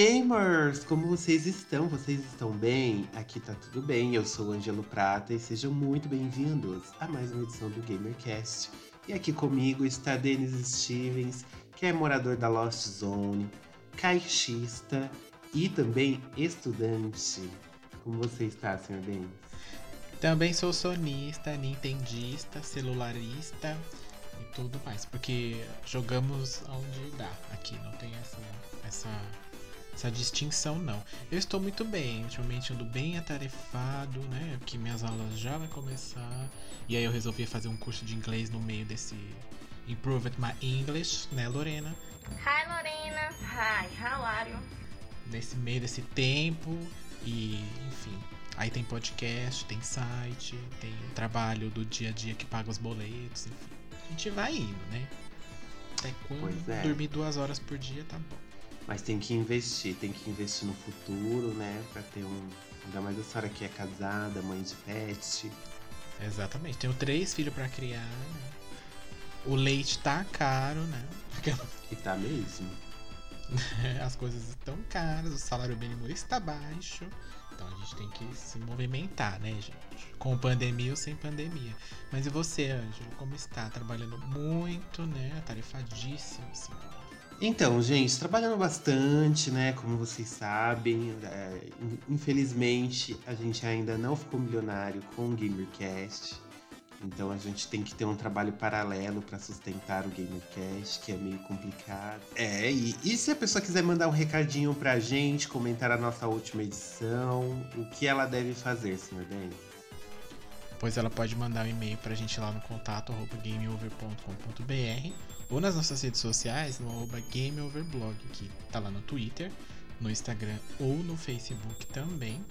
gamers! Como vocês estão? Vocês estão bem? Aqui tá tudo bem, eu sou o Angelo Prata e sejam muito bem-vindos a mais uma edição do GamerCast. E aqui comigo está Denis Stevens, que é morador da Lost Zone, caixista e também estudante. Como você está, senhor Denis? Também sou sonista, nintendista, celularista e tudo mais, porque jogamos onde dá aqui, não tem essa essa essa distinção não. Eu estou muito bem, ultimamente ando bem atarefado, né? Porque minhas aulas já vai começar. E aí eu resolvi fazer um curso de inglês no meio desse Improved My English, né, Lorena? Hi Lorena. Hi, how are you? Nesse meio desse tempo e, enfim, aí tem podcast, tem site, tem trabalho do dia a dia que paga os boletos, enfim. A gente vai indo, né? Até quando é. dormir duas horas por dia tá bom. Mas tem que investir, tem que investir no futuro, né? Pra ter um. Ainda mais a senhora que é casada, mãe de pet. Exatamente. Tenho três filhos pra criar. né? O leite tá caro, né? E tá mesmo. As coisas estão caras, o salário mínimo está baixo. Então a gente tem que se movimentar, né, gente? Com pandemia ou sem pandemia. Mas e você, Ângelo? Como está? Trabalhando muito, né? Atarefadíssimo, assim. Então, gente, trabalhando bastante, né? Como vocês sabem, é, in- infelizmente a gente ainda não ficou milionário com o GamerCast. Então a gente tem que ter um trabalho paralelo para sustentar o GamerCast, que é meio complicado. É, e, e se a pessoa quiser mandar um recadinho pra gente, comentar a nossa última edição, o que ela deve fazer, senhor Denis? Pois ela pode mandar um e-mail pra gente lá no contato gameover.com.br ou nas nossas redes sociais no arroba gameoverblog, que tá lá no Twitter, no Instagram ou no Facebook também,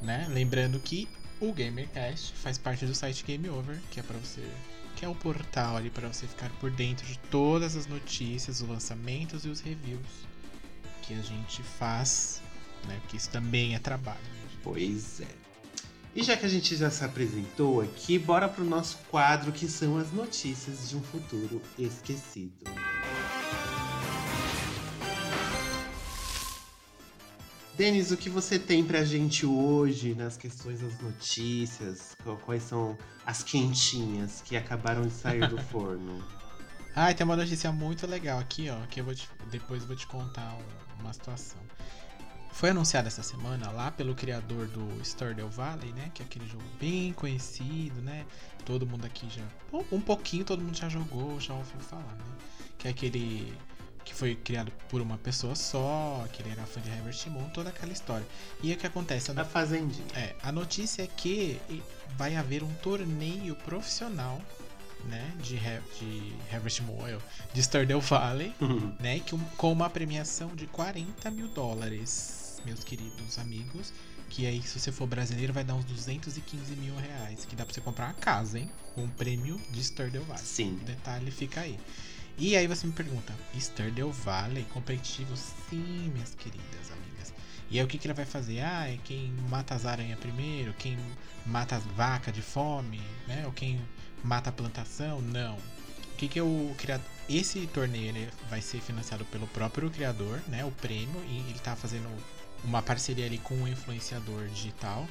né? Lembrando que o GamerCast faz parte do site Game Over, que é para você, que é o portal ali para você ficar por dentro de todas as notícias, os lançamentos e os reviews que a gente faz, né? Porque isso também é trabalho. Pois é. E já que a gente já se apresentou aqui, bora pro nosso quadro que são as notícias de um futuro esquecido. Denis, o que você tem pra gente hoje nas questões das notícias? Qu- Quais são as quentinhas que acabaram de sair do forno? Ah, e tem uma notícia muito legal aqui, ó, que eu vou te- depois eu vou te contar um- uma situação. Foi anunciado essa semana lá pelo criador do Stardew Valley, né, que é aquele jogo bem conhecido, né? Todo mundo aqui já, um- pouquinho todo mundo já jogou, já ouviu falar, né? Que é aquele que foi criado por uma pessoa só, que ele era fã de Herbert Moon, toda aquela história. E o que acontece? A Fazendinha. é, a notícia é que vai haver um torneio profissional, né, de, de Harvest Moon, de Stardew Valley, né, que com uma premiação de 40 mil dólares, meus queridos amigos, que aí se você for brasileiro vai dar uns 215 mil reais, que dá pra você comprar uma casa, hein, com um prêmio de Stardew Valley. Sim. O detalhe fica aí. E aí você me pergunta, Stardew Valley competitivo? Sim, minhas queridas amigas. E aí o que, que ele vai fazer? Ah, é quem mata as aranhas primeiro, quem mata as vacas de fome, né? Ou quem mata a plantação? Não. O que, que é o criador? Esse torneio vai ser financiado pelo próprio criador, né? O prêmio, e ele tá fazendo uma parceria ali com um influenciador digital,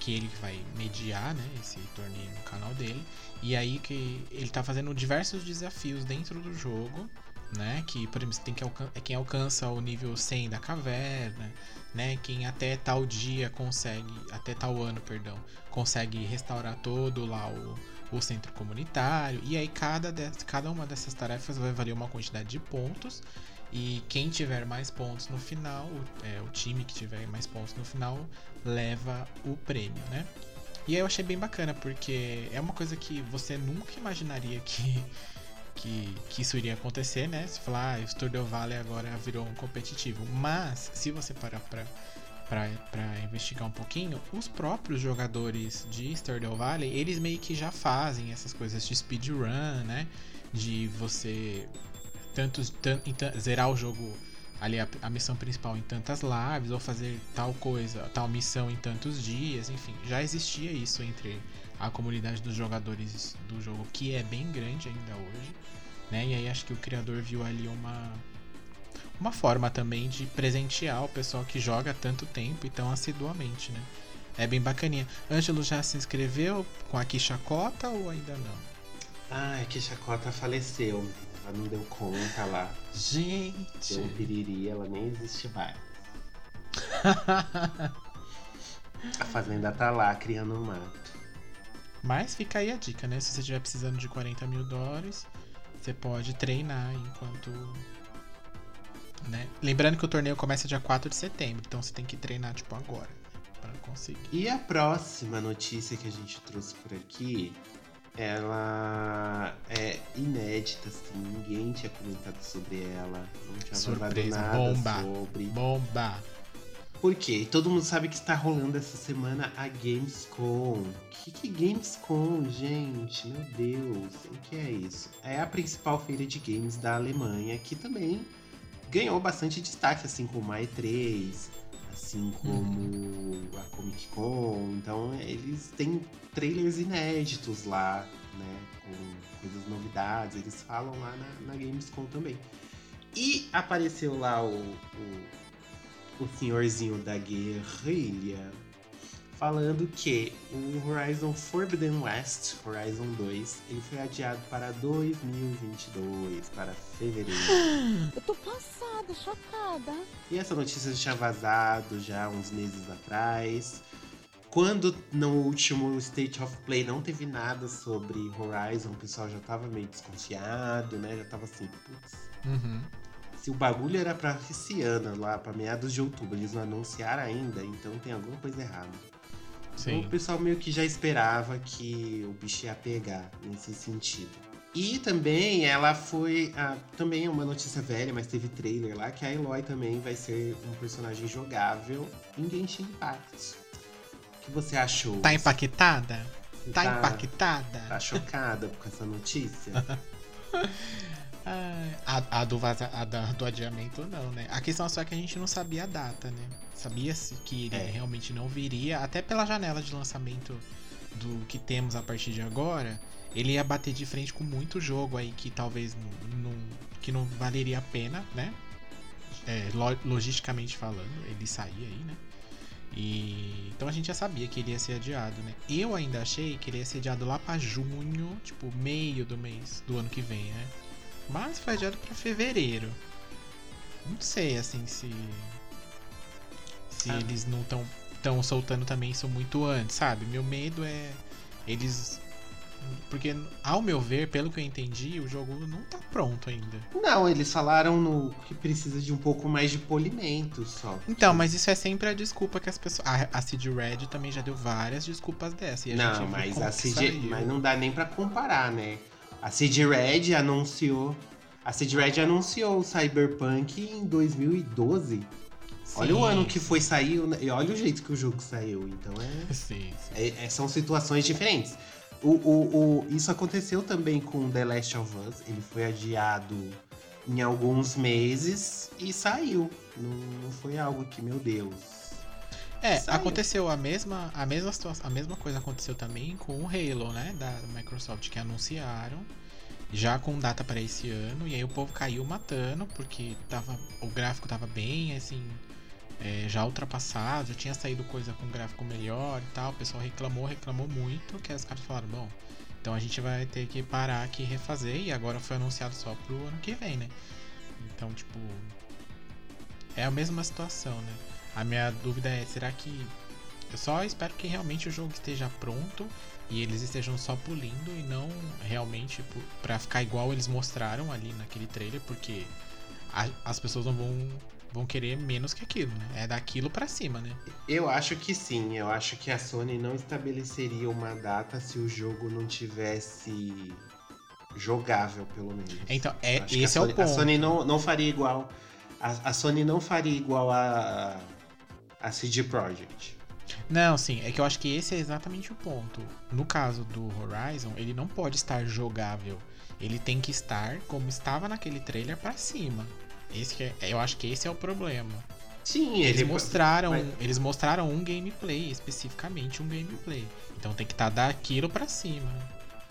que ele vai mediar, né? Esse torneio no canal dele. E aí que ele tá fazendo diversos desafios dentro do jogo, né? Que, por exemplo, tem que é quem alcança o nível 100 da caverna, né? Quem até tal dia consegue, até tal ano, perdão, consegue restaurar todo lá o, o centro comunitário. E aí cada, des- cada uma dessas tarefas vai valer uma quantidade de pontos. E quem tiver mais pontos no final, é, o time que tiver mais pontos no final, leva o prêmio, né? E eu achei bem bacana, porque é uma coisa que você nunca imaginaria que, que, que isso iria acontecer, né? Se falar, ah, o Stardew Valley agora virou um competitivo. Mas, se você parar para investigar um pouquinho, os próprios jogadores de Stardew Valley, eles meio que já fazem essas coisas de speedrun, né? De você tantos, tan, zerar o jogo ali a, a, missão principal em tantas lives ou fazer tal coisa, tal missão em tantos dias, enfim, já existia isso entre a comunidade dos jogadores do jogo, que é bem grande ainda hoje, né? E aí acho que o criador viu ali uma uma forma também de presentear o pessoal que joga tanto tempo e tão assiduamente, né? É bem bacaninha. Ângelo já se inscreveu com a Quixacota ou ainda não? Ah, a Quixacota faleceu. Ela não deu conta lá. Gente! Deu um piriri, ela nem existe mais. a fazenda tá lá, criando um mato. Mas fica aí a dica, né? Se você estiver precisando de 40 mil dólares, você pode treinar enquanto né? Lembrando que o torneio começa dia 4 de setembro, então você tem que treinar tipo agora para conseguir. E a próxima notícia que a gente trouxe por aqui, ela é inédita, assim, ninguém tinha comentado sobre ela, não tinha Surpresa, nada bomba, sobre. Bomba. Por quê? Todo mundo sabe que está rolando essa semana a Gamescom. Que que Gamescom, gente? Meu Deus, o que é isso? É a principal feira de games da Alemanha, que também ganhou bastante destaque, assim como a E3, assim como uhum. a Comic Con. Então eles têm trailers inéditos lá, né? Com coisas novidades. Eles falam lá na, na Gamescom também. E apareceu lá o, o, o senhorzinho da guerrilha falando que o Horizon Forbidden West, Horizon 2, ele foi adiado para 2022, para fevereiro. Eu tô passada, chocada. E essa notícia já tinha vazado já uns meses atrás. Quando no último State of Play não teve nada sobre Horizon, o pessoal já tava meio desconfiado, né? Já tava assim, putz. Uhum. Se o bagulho era pra esse ano, lá pra meados de outubro, eles não anunciaram ainda, então tem alguma coisa errada. Sim. Então, o pessoal meio que já esperava que o bicho ia pegar nesse sentido. E também ela foi. Ah, também é uma notícia velha, mas teve trailer lá que a Eloy também vai ser um personagem jogável em Genshin Impact. O que você achou? Tá impactada? Tá, tá impactada? Tá chocada com essa notícia? a, a, do vaza, a da, do adiamento não, né? A questão é só que a gente não sabia a data, né? Sabia-se que ele é. realmente não viria, até pela janela de lançamento do que temos a partir de agora, ele ia bater de frente com muito jogo aí que talvez não, que não valeria a pena, né? É, logisticamente falando, ele sair aí, né? E então a gente já sabia que ele ia ser adiado, né? Eu ainda achei que ele ia ser adiado lá para junho, tipo meio do mês do ano que vem, né? Mas foi adiado para fevereiro. Não sei assim se se ah. eles não estão tão soltando também isso muito antes, sabe? Meu medo é eles porque, ao meu ver, pelo que eu entendi, o jogo não tá pronto ainda. Não, eles falaram no que precisa de um pouco mais de polimento só. Então, mas isso é sempre a desculpa que as pessoas. A, a Cid Red também já deu várias desculpas dessa. não, mas a Cid. Mas não dá nem para comparar, né? A Cid Red anunciou. A Cid Red anunciou o Cyberpunk em 2012. Sim. Olha o ano que foi saiu e olha o jeito que o jogo saiu. Então é. Sim, sim. É, é, são situações diferentes. O, o, o, isso aconteceu também com The Last of Us. Ele foi adiado em alguns meses e saiu. Não, não foi algo que, meu Deus. É, saiu. aconteceu a mesma, a mesma situação, a mesma coisa aconteceu também com o Halo, né, da Microsoft que anunciaram já com data para esse ano e aí o povo caiu matando porque tava o gráfico tava bem assim é, já ultrapassado, já tinha saído coisa com gráfico melhor e tal. O pessoal reclamou, reclamou muito, que os caras falaram, bom, então a gente vai ter que parar aqui e refazer, e agora foi anunciado só pro ano que vem, né? Então, tipo. É a mesma situação, né? A minha dúvida é, será que. Eu só espero que realmente o jogo esteja pronto e eles estejam só pulindo e não realmente para ficar igual eles mostraram ali naquele trailer, porque a, as pessoas não vão vão querer menos que aquilo, né? É daquilo para cima, né? Eu acho que sim. Eu acho que a Sony não estabeleceria uma data se o jogo não tivesse jogável, pelo menos. Então, é, esse é Sony, o ponto. A Sony não, não faria igual. A, a Sony não faria igual a, a CD Projekt. Não, sim, é que eu acho que esse é exatamente o ponto. No caso do Horizon, ele não pode estar jogável. Ele tem que estar como estava naquele trailer pra cima. Esse é, eu acho que esse é o problema. Sim, Eles ele mostraram, mas- eles mostraram um gameplay, especificamente um gameplay. Então tem que estar daquilo pra cima.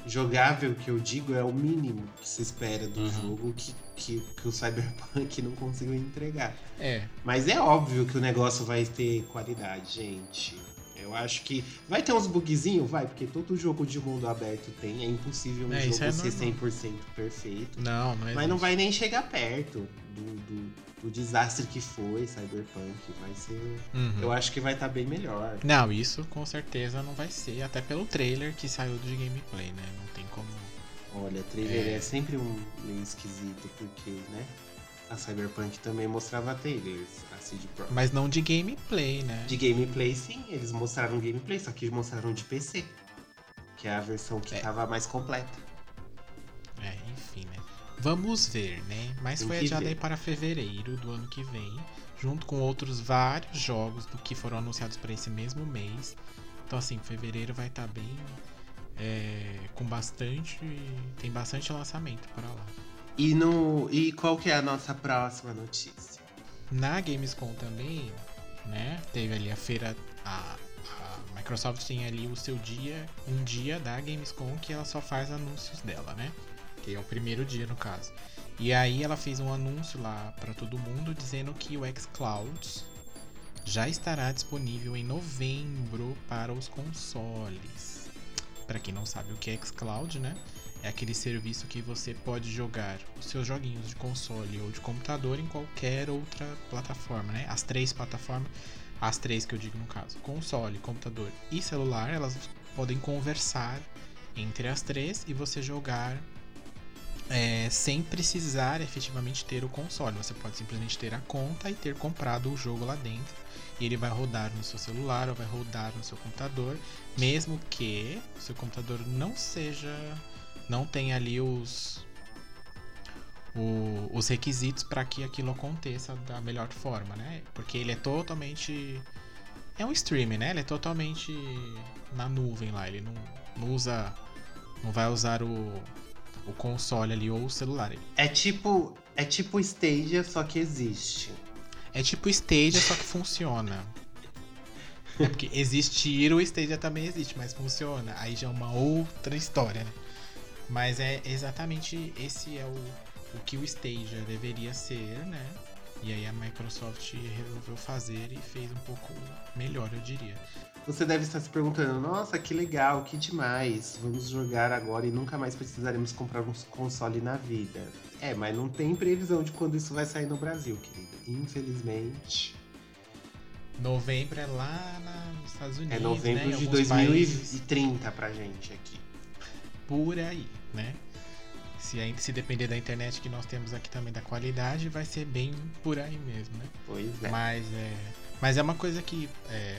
Jogável que eu digo é o mínimo que se espera do Uhum. jogo que, que, que o Cyberpunk não conseguiu entregar. É, Mas é óbvio que o negócio vai ter qualidade, gente. Eu acho que vai ter uns bugzinhos, vai, porque todo jogo de mundo aberto tem. É impossível um É, jogo é ser normal. 100% perfeito. não, não é. Mas não vai nem chegar perto do, do, do desastre que foi Cyberpunk. Vai ser. Uhum. Eu acho que vai estar bem melhor. Não, isso com certeza não vai ser, até pelo trailer que saiu de gameplay, né? Não tem como. Olha, trailer é, É. sempre um meio esquisito, porque, né? A Cyberpunk também mostrava trailers, a CD Projekt. Mas não de gameplay, né? De gameplay, sim, eles mostraram gameplay, só que mostraram de PC. Que é a versão que É. tava mais completa. É, enfim, né? Vamos ver, né? Mas Tem foi adiado aí para fevereiro do ano que vem, junto com outros vários jogos do que foram anunciados para esse mesmo mês. Então, assim, fevereiro vai estar bem. é, com bastante. Tem bastante lançamento para lá. E, no, e qual que é a nossa próxima notícia? Na Gamescom também, né? Teve ali a feira. A, a Microsoft tem ali o seu dia, um dia da Gamescom que ela só faz anúncios dela, né? Que é o primeiro dia no caso. E aí ela fez um anúncio lá para todo mundo dizendo que o xCloud já estará disponível em novembro para os consoles. Para quem não sabe o que é xCloud, né? É aquele serviço que você pode jogar os seus joguinhos de console ou de computador em qualquer outra plataforma, né? As três plataformas, as três que eu digo no caso, console, computador e celular, elas podem conversar entre as três e você jogar é, sem precisar efetivamente ter o console. Você pode simplesmente ter a conta e ter comprado o jogo lá dentro. E ele vai rodar no seu celular ou vai rodar no seu computador, mesmo que o seu computador não seja. não tenha ali os. o- os requisitos para que aquilo aconteça da melhor forma, né? Porque ele é totalmente. É um streaming, né? Ele é totalmente na nuvem lá. Ele não, não usa. Não vai usar o, o console ali ou o celular. É tipo. É tipo Stadia, só que existe. É tipo Stadia, só que funciona. É porque existir o Stadia também existe, mas funciona. Aí já é uma outra história, né? Mas é exatamente esse é o, o que o Stadia deveria ser, né? E aí a Microsoft resolveu fazer e fez um pouco melhor, eu diria. Você deve estar se perguntando, nossa, que legal, que demais. Vamos jogar agora e nunca mais precisaremos comprar um console na vida. É, mas não tem previsão de quando isso vai sair no Brasil, querida. Infelizmente. Novembro é lá na- nos Estados Unidos, É novembro né? De alguns países. 2030 pra gente aqui. por aí, né? Se, ainda, se depender da internet que nós temos aqui também da qualidade, vai ser bem por aí mesmo, né? Pois é. Mas é, mas é uma coisa que é,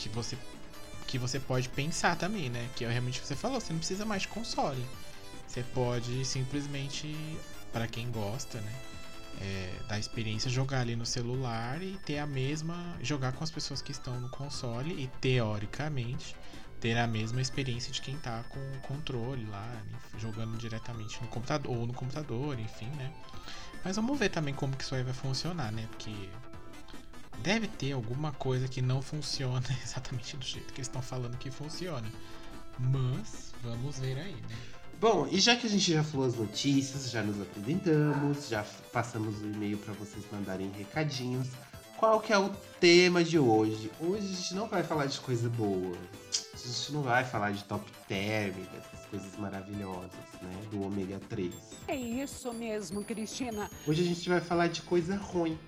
que você que você pode pensar também, né? Que é realmente o que você falou, você não precisa mais de console. Você pode simplesmente, para quem gosta, né? é, da experiência jogar ali no celular e ter a mesma jogar com as pessoas que estão no console e teoricamente ter a mesma experiência de quem tá com o controle lá, enfim, jogando diretamente no computador ou no computador, enfim, né? Mas vamos ver também como que isso aí vai funcionar, né? Porque deve ter alguma coisa que não funciona exatamente do jeito que eles estão falando que funciona. Mas vamos ver aí, né? Bom, e já que a gente já falou as notícias, já nos apresentamos, já passamos o e-mail para vocês mandarem recadinhos, qual que é o tema de hoje? Hoje a gente não vai falar de coisa boa. A gente não vai falar de top term, dessas coisas maravilhosas, né? Do ômega 3. É isso mesmo, Cristina. Hoje a gente vai falar de coisa ruim.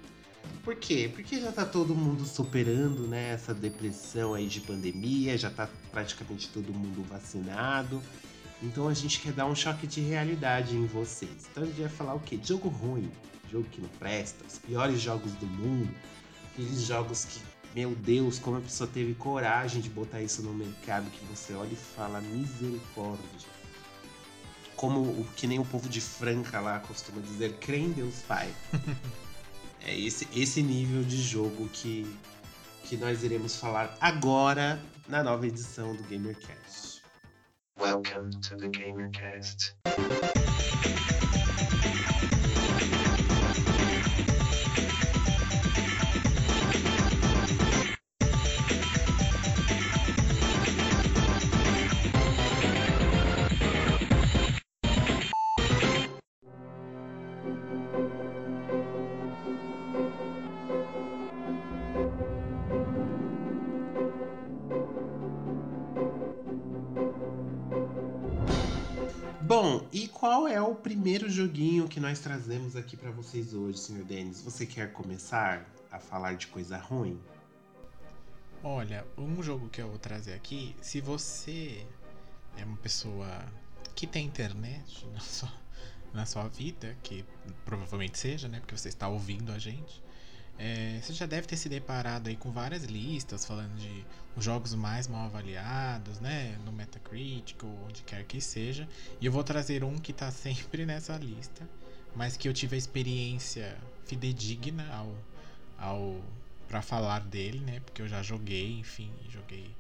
Por quê? Porque já tá todo mundo superando, né, essa depressão aí de pandemia, já tá praticamente todo mundo vacinado. Então a gente quer dar um choque de realidade em vocês. Então a gente vai falar o quê? Jogo ruim, jogo que não presta, os piores jogos do mundo, aqueles jogos que, meu Deus, como a pessoa teve coragem de botar isso no mercado que você olha e fala misericórdia. Como o que nem o povo de Franca lá costuma dizer, crê em Deus Pai. é esse, esse nível de jogo que, que nós iremos falar agora na nova edição do GamerCast. Welcome to the GamerCast. Primeiro joguinho que nós trazemos aqui para vocês hoje, senhor Denis? Você quer começar a falar de coisa ruim? Olha, um jogo que eu vou trazer aqui, se você é uma pessoa que tem internet na sua, na sua vida, que provavelmente seja, né? Porque você está ouvindo a gente. É, você já deve ter se deparado aí com várias listas falando de os jogos mais mal avaliados, né? No Metacritic ou onde quer que seja. E eu vou trazer um que está sempre nessa lista, mas que eu tive a experiência fidedigna ao, ao para falar dele, né? Porque eu já joguei, enfim, joguei.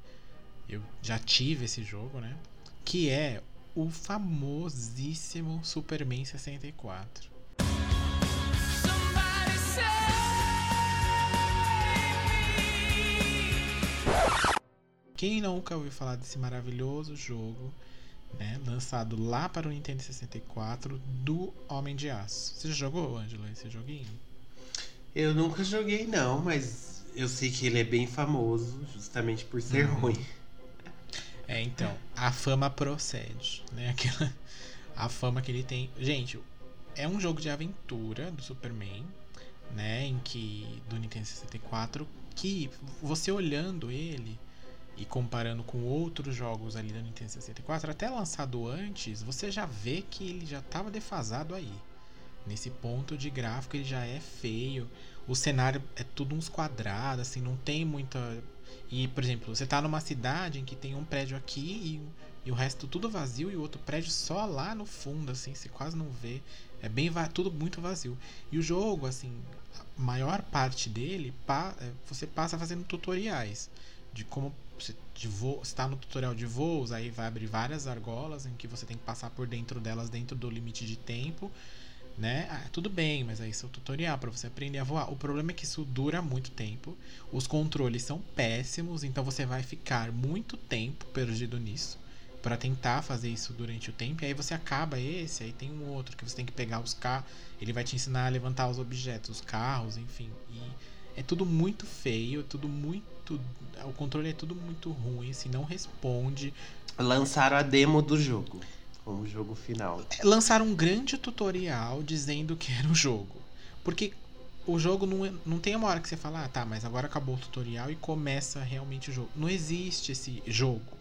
Eu já tive esse jogo, né? Que é o famosíssimo Superman 64. Quem nunca ouviu falar desse maravilhoso jogo, né, lançado lá para o Nintendo 64 do Homem de Aço? Você já jogou, Ângelo, esse joguinho? Eu nunca joguei não, mas eu sei que ele é bem famoso justamente por ser Uhum. ruim. É, então, a fama procede, né? Aquela, a fama que ele tem. Gente, é um jogo de aventura do Superman, né? Em que. Do Nintendo 64, que você olhando ele e comparando com outros jogos ali do Nintendo 64, até lançado antes, você já vê que ele já estava defasado aí. Nesse ponto de gráfico ele já é feio. O cenário é tudo uns quadrados, assim, não tem muita. E, por exemplo, você tá numa cidade em que tem um prédio aqui e, e o resto tudo vazio e o outro prédio só lá no fundo, assim, você quase não vê. É bem tudo muito vazio. E o jogo, assim, a maior parte dele, pa- é, você passa fazendo tutoriais de como você está no tutorial de voos, aí vai abrir várias argolas em que você tem que passar por dentro delas dentro do limite de tempo, né? Ah, tudo bem, mas aí é tutorial para você aprender a voar. O problema é que isso dura muito tempo. Os controles são péssimos, então você vai ficar muito tempo perdido nisso para tentar fazer isso durante o tempo. E aí você acaba esse, aí tem um outro que você tem que pegar os carros, ele vai te ensinar a levantar os objetos, os carros, enfim. E é tudo muito feio, é tudo muito, o controle é tudo muito ruim, assim, não responde. Lançaram a demo do jogo como jogo final. lançaram um grande tutorial dizendo que era o jogo. Porque o jogo não, é- não tem uma hora que você fala, ah, tá, mas agora acabou o tutorial e começa realmente o jogo. Não existe esse jogo.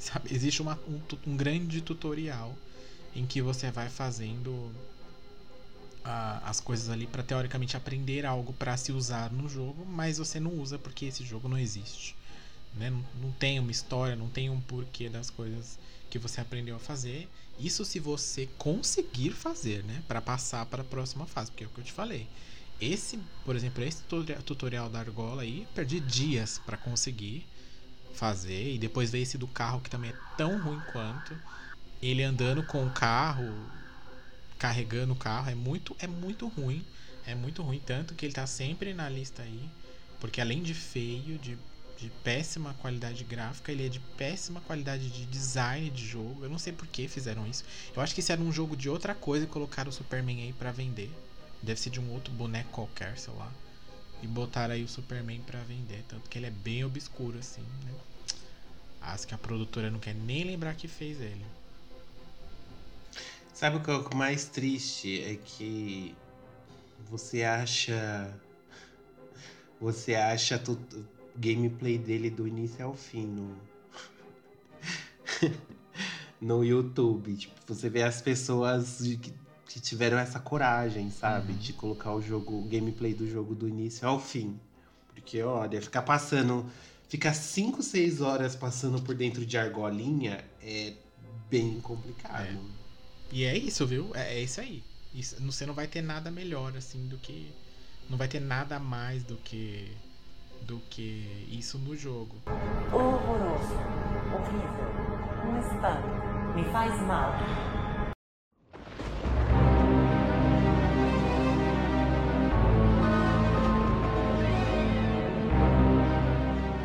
Sabe? Existe uma- um, um grande tutorial em que você vai fazendo as coisas ali para teoricamente aprender algo para se usar no jogo, mas você não usa porque esse jogo não existe. Né? Não, não tem uma história, não tem um porquê das coisas que você aprendeu a fazer. Isso se você conseguir fazer, né? Para passar para a próxima fase, porque é o que eu te falei. Esse, por exemplo, esse tutori- tutorial da argola aí, perdi dias para conseguir fazer. E depois veio esse do carro que também é tão ruim quanto. Ele andando com o carro, carregando o carro, é muito, é muito ruim. É muito ruim, tanto que ele tá sempre na lista aí. Porque além de feio, de, de péssima qualidade gráfica, ele é de péssima qualidade de design de jogo. Eu não sei por que fizeram isso. Eu acho que isso era um jogo de outra coisa e colocaram o Superman aí pra vender. Deve ser de um outro boneco qualquer, sei lá. E botaram aí o Superman pra vender. Tanto que ele é bem obscuro, assim, né? Acho que a produtora não quer nem lembrar que fez ele. Sabe o que é o mais triste? É que você acha. Você acha o gameplay dele do início ao fim no. no YouTube. Tipo, você vê as pessoas que, que tiveram essa coragem, sabe? Uhum. De colocar o jogo, o gameplay do jogo do início ao fim. Porque, olha, ficar passando. Ficar 5, 6 horas passando por dentro de argolinha é bem complicado. É. E é isso, viu? É, é isso aí. Isso, você não vai ter nada melhor, assim, do que. Não vai ter nada a mais do que do que isso no jogo. Horroroso. Horrível. Um espanto. Me faz mal.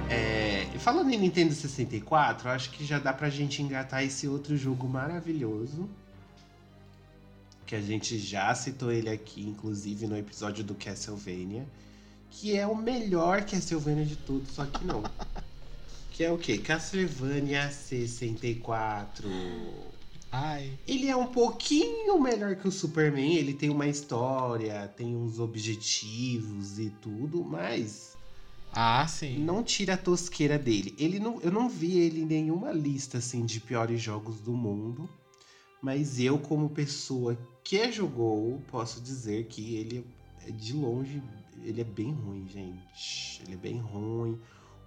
É, falando em Nintendo 64, acho que já dá pra gente engatar esse outro jogo maravilhoso. Que a gente já citou ele aqui, inclusive no episódio do Castlevania. Que é o melhor Castlevania de todos, só que não. Que é o quê? Castlevania 64. Ai, Ele é um pouquinho melhor que o Superman, ele tem uma história, tem uns objetivos e tudo, mas ah, sim. não tira a tosqueira dele. Ele não, eu não vi ele em nenhuma lista assim de piores jogos do mundo, mas eu como pessoa que jogou, posso dizer que ele é de longe, ele é bem ruim, gente. Ele é bem ruim.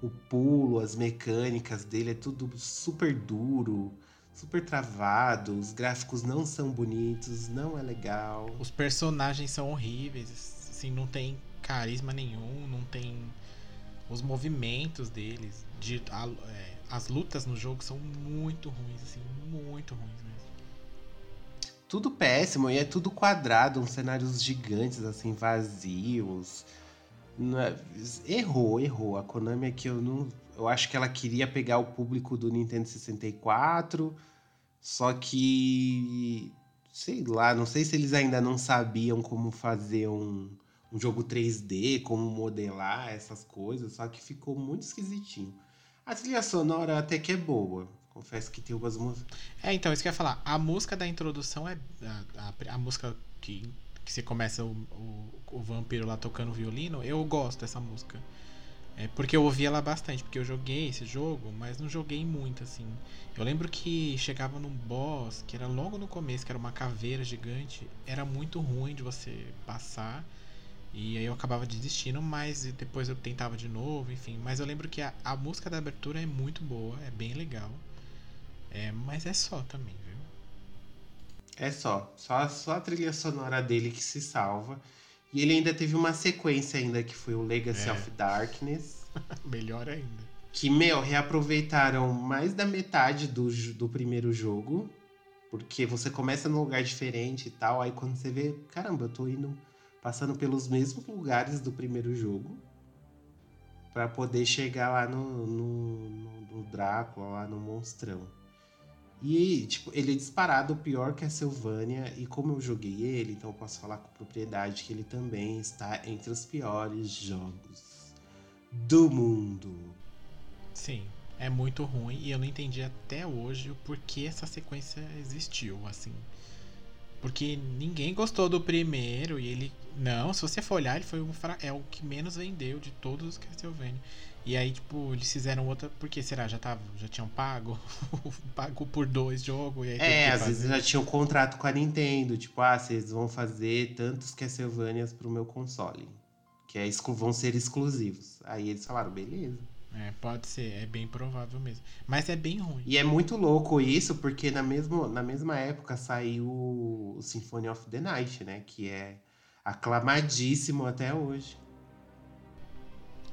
O pulo, as mecânicas dele é tudo super duro, super travado, os gráficos não são bonitos, não é legal. Os personagens são horríveis, assim, não tem carisma nenhum, não tem os movimentos deles, de, a- é, as lutas no jogo são muito ruins, assim, muito ruins mesmo. Tudo péssimo, e é tudo quadrado, uns cenários gigantes, assim, vazios. É- Errou, errou. A Konami aqui, eu não. Eu acho que ela queria pegar o público do Nintendo 64, só que. Sei lá, não sei se eles ainda não sabiam como fazer um, um jogo 3D, como modelar essas coisas, só que ficou muito esquisitinho. A trilha sonora até que é boa. Confesso que tem algumas músicas. É, então, isso que eu ia falar. A música da introdução é. A, a- a música que, que você começa o, o, o vampiro lá tocando violino, eu gosto dessa música. É porque eu ouvi ela bastante, porque eu joguei esse jogo, mas não joguei muito, assim. Eu lembro que chegava num boss, que era logo no começo, que era uma caveira gigante, era muito ruim de você passar. E aí eu acabava desistindo, mas depois eu tentava de novo, enfim. Mas eu lembro que a, a música da abertura é muito boa, é bem legal. É, mas é só também, viu? É só, só, só a trilha sonora dele que se salva. E ele ainda teve uma sequência ainda que foi o Legacy É. of Darkness. Melhor ainda. Que, meu, reaproveitaram mais da metade do, do primeiro jogo. Porque você começa num lugar diferente e tal. Aí quando você vê, caramba, eu tô indo, passando pelos mesmos lugares do primeiro jogo. Pra poder chegar lá no, no, no- no Drácula, lá no Monstrão. E, tipo, ele é disparado pior Castlevania. E como eu joguei ele, então eu posso falar com propriedade que ele também está entre os piores jogos do mundo. Sim, é muito ruim e eu não entendi até hoje o porquê essa sequência existiu, assim. Porque ninguém gostou do primeiro e ele. Não, se você for olhar, ele foi um fra... é o que menos vendeu de todos os Castlevania. E aí, tipo, eles fizeram outra. Por que será? Já, tava, já tinham pago? pago por dois jogos e É, que às vezes já tinha um contrato com a Nintendo, tipo, ah, vocês vão fazer tantos Castlevanias pro meu console. Que é, vão ser exclusivos. Aí eles falaram, beleza. É, pode ser, é bem provável mesmo. Mas é bem ruim. E é muito louco isso, porque na, mesmo, na mesma época saiu o Symphony of the Night, né? Que é aclamadíssimo até hoje.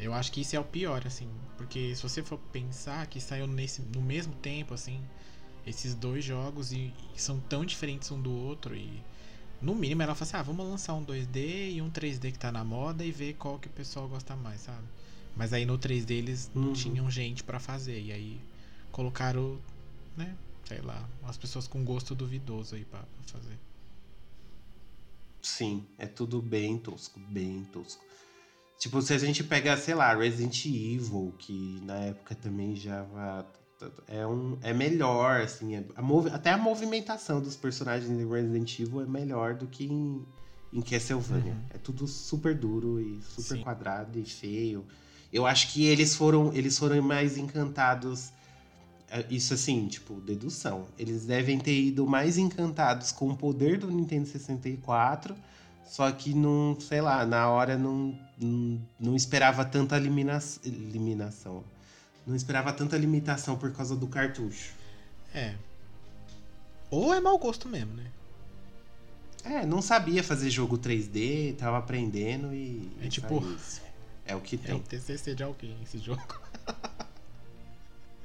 Eu acho que isso é o pior, assim. Porque se você for pensar que saiu nesse, no mesmo tempo, assim, esses dois jogos e, e são tão diferentes um do outro e. No mínimo ela fala assim, ah, vamos lançar um 2D e um 3D que tá na moda e ver qual que o pessoal gosta mais, sabe? Mas aí no 3D eles não Uhum. tinham gente pra fazer. E aí colocaram, né? Sei lá, as pessoas com gosto duvidoso aí pra, pra fazer. Sim, é tudo bem tosco, bem tosco. Tipo, se a gente pega, sei lá, Resident Evil, que na época também já é um é melhor, assim, é- a até a movimentação dos personagens de Resident Evil é melhor do que em, em Castlevania. Uhum. É tudo super duro e super Sim. quadrado e feio. Eu acho que eles foram eles foram mais encantados é, isso assim, tipo, dedução. Eles devem ter ido mais encantados com o poder do Nintendo 64, só que não, sei lá, na hora não, não, não esperava tanta elimina eliminação. Não esperava tanta limitação por causa do cartucho. É. Ou é mau gosto mesmo, né? É, não sabia fazer jogo 3D, tava aprendendo e. É e tipo-. É o que É o tem. TCC de alguém esse jogo.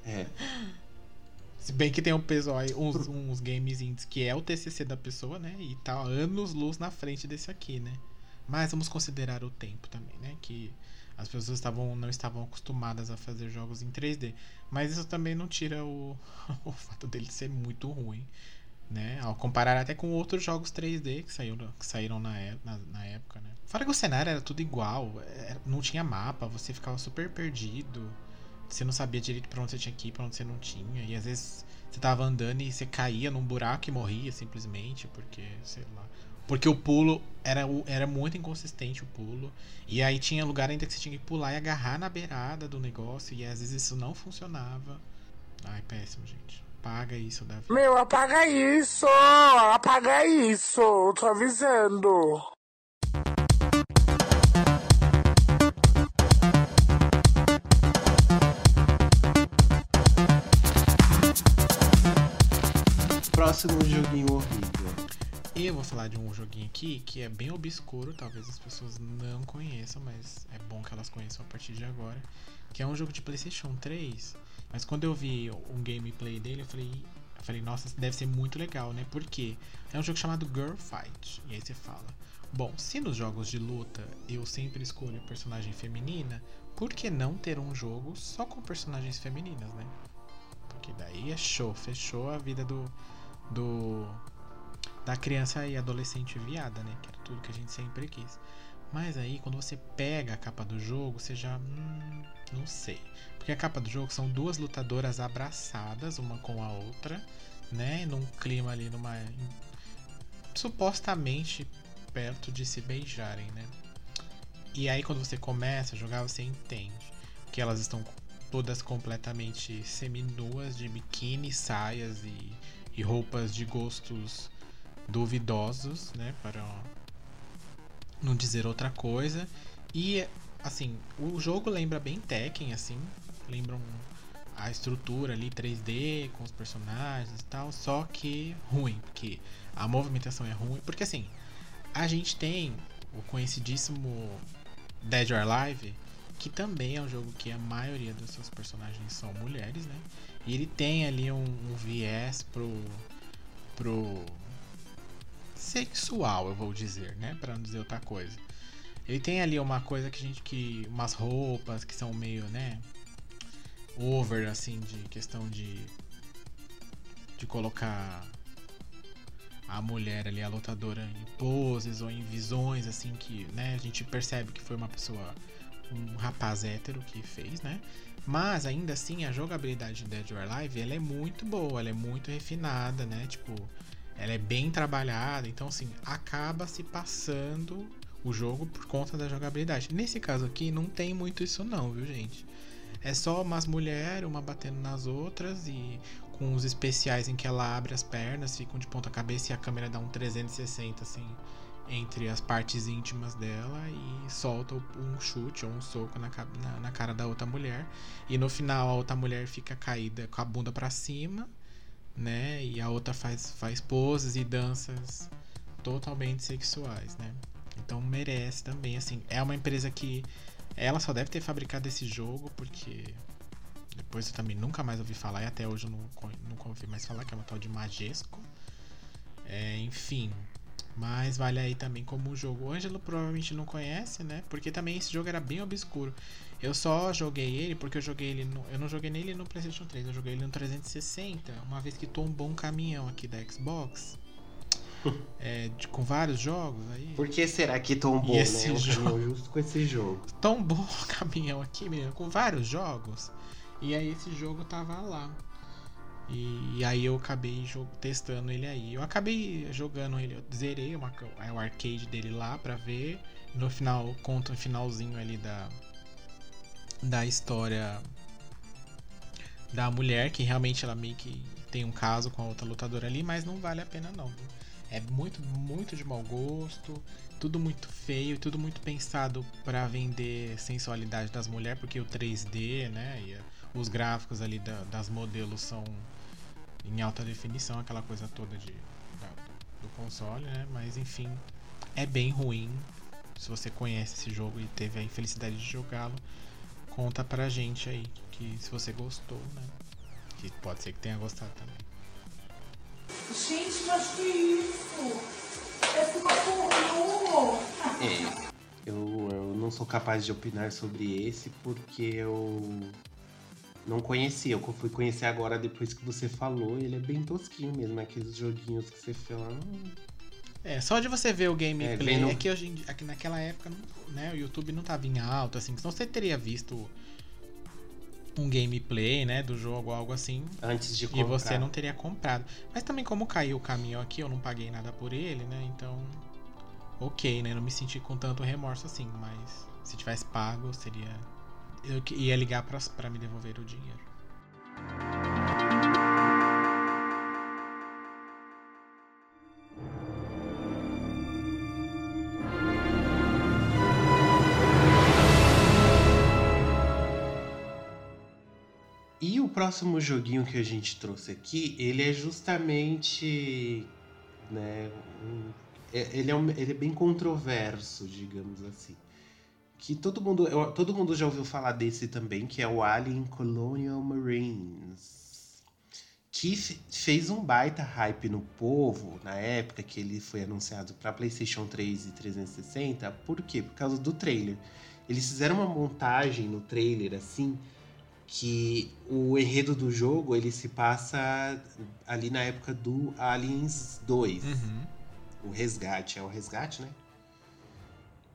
É. Se bem que tem um pessoal aí, uns, uns games indies que é o TCC da pessoa, né? E tá anos luz na frente desse aqui, né? Mas vamos considerar o tempo também, né? Que as pessoas estavam, não estavam acostumadas a fazer jogos em 3D. Mas isso também não tira o, o fato dele ser muito ruim, né? Ao comparar até com outros jogos 3D que saíram, que saíram na, é- na, na época, né? Fora que o cenário era tudo igual, é, não tinha mapa, você ficava super perdido. Você não sabia direito pra onde você tinha que ir, pra onde você não tinha. E às vezes você tava andando e você caía num buraco e morria simplesmente, porque, sei lá. Porque o pulo era, era muito inconsistente o pulo. E aí tinha lugar ainda que você tinha que pular e agarrar na beirada do negócio. E às vezes isso não funcionava. Ai, péssimo, gente. Paga isso da vida. Meu, apaga isso! Apaga isso! Tô avisando. Próximo joguinho horrível. Eu vou falar de um joguinho aqui que é bem obscuro, talvez as pessoas não conheçam, mas é bom que elas conheçam a partir de agora. Que é um jogo de PlayStation 3. Mas quando eu vi um gameplay dele, eu falei, eu falei, nossa, deve ser muito legal, né? Porque é um jogo chamado Girl Fight. E aí você fala, bom, se nos jogos de luta eu sempre escolho personagem feminina, por que não ter um jogo só com personagens femininas, né? Porque daí é show, fechou a vida do, do da criança e adolescente viada, né? Que era tudo que a gente sempre quis. Mas aí, quando você pega a capa do jogo, você já. Hum, não sei. Porque a capa do jogo são duas lutadoras abraçadas, uma com a outra, né? Num clima ali, numa. supostamente perto de se beijarem, né? E aí, quando você começa a jogar, você entende que elas estão todas completamente seminuas, de biquíni, saias e, e roupas de gostos duvidosos, né? Para não dizer outra coisa. E, assim, o jogo lembra bem Tekken, assim. Lembra um- a estrutura ali 3D com os personagens e tal. Só que ruim, porque a movimentação é ruim. Porque, assim, a gente tem o conhecidíssimo Dead or Alive, que também é um jogo que a maioria dos seus personagens são mulheres, né? E ele tem ali um, um viés pro. pro. sexual, eu vou dizer, né? Pra não dizer outra coisa. Ele tem ali uma coisa que a gente. que. umas roupas que são meio, né? over, assim, de questão de. de colocar a mulher ali, a lutadora, em poses ou em visões, assim, que, né, a gente percebe que foi uma pessoa, um rapaz hétero que fez, né? Mas ainda assim, a jogabilidade de Dead or Alive, ela é muito boa, ela é muito refinada, né? Tipo, ela é bem trabalhada, então assim, acaba se passando o jogo por conta da jogabilidade. Nesse caso aqui, não tem muito isso não, viu, gente? É só umas mulheres, uma batendo nas outras e com os especiais em que ela abre as pernas, ficam de ponta cabeça e a câmera dá um 360 assim entre as partes íntimas dela e solta um chute ou um soco na, na, na cara da outra mulher. E no final a outra mulher fica caída com a bunda pra cima, né? E a outra faz, faz poses e danças totalmente sexuais, né? Então merece também, assim. É uma empresa que ela só deve ter fabricado esse jogo porque depois eu também nunca mais ouvi falar e até hoje eu não, nunca ouvi mais falar que é uma tal de Majesco. É, enfim, mas vale aí também como um jogo. O Ângelo provavelmente não conhece, né? Porque também esse jogo era bem obscuro. Eu só joguei ele porque eu joguei ele no, eu não joguei nele no PlayStation 3, eu joguei ele no 360, uma vez que tombou um caminhão aqui da Xbox. É, de- com vários jogos aí. Por que será que tombou, E esse né? Jogo? caminhão justo com esse jogo. tombou o caminhão aqui, menino, com vários jogos. E aí esse jogo tava lá. E, aí eu acabei testando ele aí. Eu acabei jogando ele, eu zerei uma, o arcade dele lá pra ver. No final, conta o finalzinho ali da, da história da mulher, que realmente ela meio que tem um caso com a outra lutadora ali, mas não vale a pena não. É muito, muito de mau gosto, tudo muito feio, e tudo muito pensado pra vender sensualidade das mulheres, porque o 3D, né, e os gráficos ali da- das modelos são em alta definição, aquela coisa toda de, da- do console, né, mas enfim, é bem ruim, se você conhece esse jogo e teve a infelicidade de jogá-lo, conta pra gente aí que se você gostou, né? Que pode ser que tenha gostado também. Gente, mas que isso? Esse cachorro! É, eu, eu não sou capaz de opinar sobre esse porque eu não conhecia. Eu fui conhecer agora depois que você falou. Ele é bem tosquinho mesmo, aqueles joguinhos que você fala. "Hum, É, só de você ver o gameplay, é, vendo- que hoje em dia, aqui naquela época, né, o YouTube não tava em alto, assim, senão você teria visto um gameplay, né, do jogo, algo assim, Antes de e comprar. você não teria comprado. Mas também como caiu o caminhão aqui, eu não paguei nada por ele, né, então, ok, né, não me senti com tanto remorso assim, mas se tivesse pago, seria... Eu ia ligar pra me devolver o dinheiro. E o próximo joguinho que a gente trouxe aqui, ele é justamente. Né, um- é- ele, é um- ele é bem controverso, digamos assim. Que todo mundo, eu- todo mundo já ouviu falar desse também, que é o Alien Colonial Marines. Que fe- fez um baita hype no povo na época que ele foi anunciado para PlayStation 3 e 360. Por quê? Por causa do trailer. Eles fizeram uma montagem no trailer assim que o enredo do jogo ele se passa ali na época do Aliens 2. Uhum. O Resgate, é o Resgate, né?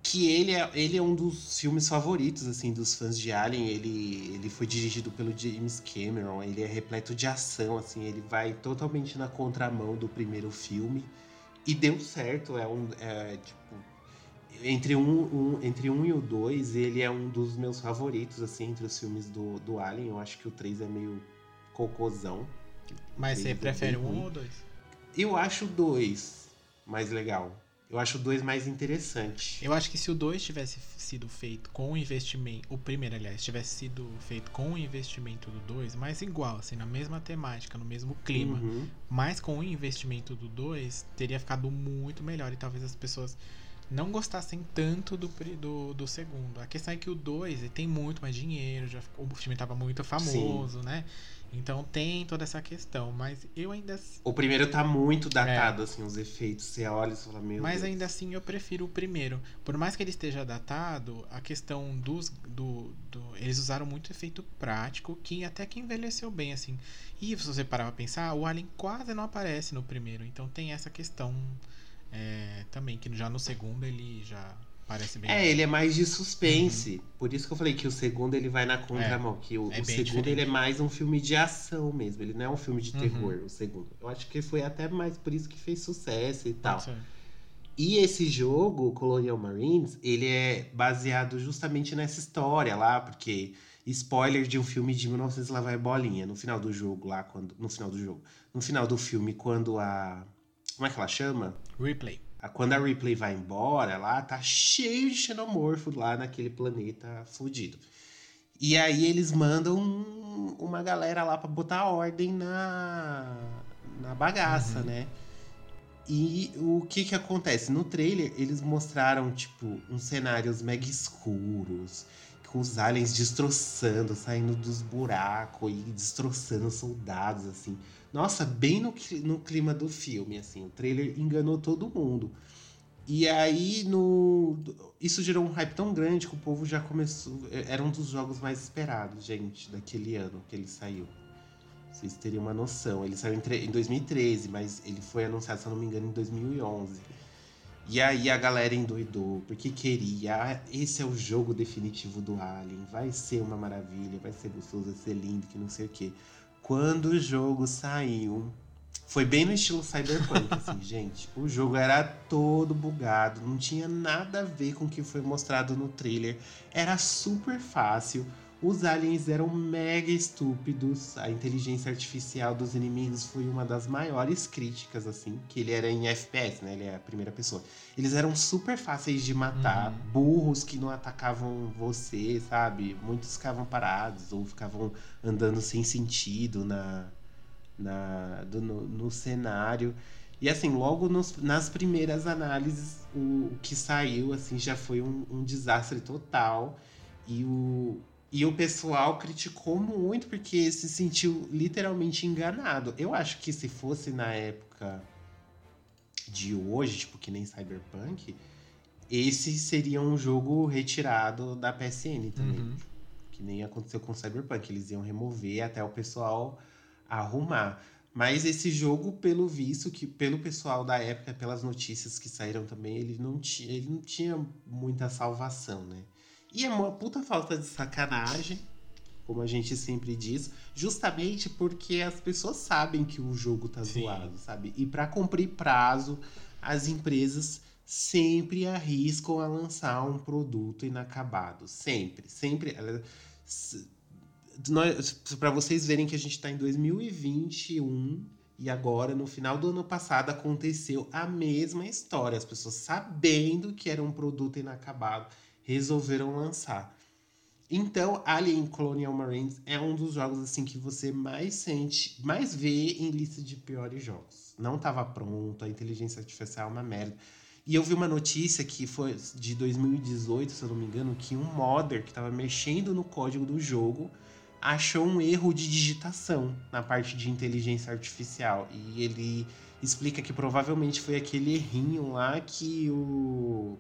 Que ele é, ele é um dos filmes favoritos, assim, dos fãs de Alien. Ele, ele foi dirigido pelo James Cameron, ele é repleto de ação, assim, ele vai totalmente na contramão do primeiro filme. E deu certo, é um. É, tipo, entre um, um- entre um e o dois, ele é um dos meus favoritos, assim, entre os filmes do, do Alien. Eu acho que o 3 é meio cocôzão. Mas você Bem- prefere um ou dois? Eu acho o 2 mais legal. Eu acho o 2 mais interessante. Eu acho que se o 2 tivesse sido feito com o investimento. O primeiro, aliás, tivesse sido feito com o investimento do 2, mas igual, assim, na mesma temática, no mesmo clima, Uhum. mas com o investimento do 2, teria ficado muito melhor e talvez as pessoas não gostassem tanto do, do, do segundo. A questão é que o 2 ele tem muito mais dinheiro, já, ficou- o filme tava muito famoso, né? Então tem toda essa questão, mas eu ainda O primeiro tá muito datado, assim, os efeitos. Você olha e fala, meu É. Mas Deus. ainda assim eu prefiro o primeiro. Por mais que ele esteja datado, a questão dos. Do, do- eles usaram muito efeito prático que até que envelheceu bem, assim. E se você parar pra pensar, o Alien quase não aparece no primeiro. Então tem essa questão é, também, que já no segundo ele já parece bem. É, ele é mais de suspense. Por isso que eu falei que o segundo ele vai na contramão. que o, Uhum. É o segundo diferente. ele é mais um filme de ação mesmo. Ele não é um filme de Uhum. terror, o segundo. Eu acho que foi até mais por isso que fez sucesso e tal. E esse jogo, Colonial Marines, ele é baseado justamente nessa história lá, porque spoiler de um filme de 1900 lá vai bolinha, no final do jogo lá quando no final do jogo, no final do filme quando a como é que ela chama? Replay. A- Quando a Ripley vai embora lá, tá cheio de xenomorfo lá naquele planeta fudido. E aí eles mandam um- uma galera lá pra botar ordem na, na bagaça, Uhum. né? E o que que acontece? No trailer, eles mostraram, tipo, uns cenários mega escuros, com os aliens destroçando, saindo dos buracos e destroçando soldados, assim. Nossa, bem no, no clima do filme, assim. O trailer enganou todo mundo. E aí, no... isso gerou um hype tão grande que o povo já começou... Era um dos jogos mais esperados, gente, daquele ano que ele saiu. Vocês teriam uma noção. Ele saiu em, em 2013, mas ele foi anunciado, se eu não me engano, em 2011. E aí a galera endoidou, porque queria. "Ah, Esse é o jogo definitivo do Alien. Vai ser uma maravilha, vai ser gostoso, vai ser lindo, que não sei o quê. Quando o jogo saiu, foi bem no estilo Cyberpunk, assim, gente. O jogo era todo bugado, não tinha nada a ver com o que foi mostrado no trailer. Era super fácil. Os aliens eram mega estúpidos. A inteligência artificial dos inimigos foi uma das maiores críticas, assim. Que ele era em FPS, né? Ele é a primeira pessoa. Eles eram super fáceis de matar. Uhum. Burros que não atacavam você, sabe? Muitos ficavam parados ou ficavam andando sem sentido na, na, do- no, no cenário. E assim, logo nos- nas primeiras análises, o, o que saiu, assim, já foi um, um desastre total. E o, e o pessoal criticou muito porque se sentiu literalmente enganado. Eu acho que se fosse na época de hoje, tipo, que nem Cyberpunk, esse seria um jogo retirado da PSN também. Uhum. Que nem aconteceu com Cyberpunk. Eles iam remover até o pessoal arrumar. Mas esse jogo, pelo visto, que pelo pessoal da época, pelas notícias que saíram também, ele não tinha, ele não tinha muita salvação, né? E é uma puta falta de sacanagem, como a gente sempre diz, justamente porque as pessoas sabem que o jogo tá Sim. zoado, sabe? E para cumprir prazo, as empresas sempre arriscam a lançar um produto inacabado. Sempre, sempre. Para vocês verem que a gente está em 2021 e agora, no final do ano passado, aconteceu a mesma história. As pessoas sabendo que era um produto inacabado, resolveram lançar. Então, Alien Colonial Marines é um dos jogos assim que você mais sente, mais vê em lista de piores jogos. Não estava pronto, a inteligência artificial é uma merda. E eu vi uma notícia que foi de 2018, se eu não me engano, que um modder que estava mexendo no código do jogo achou um erro de digitação na parte de inteligência artificial. E ele explica que provavelmente foi aquele errinho lá que o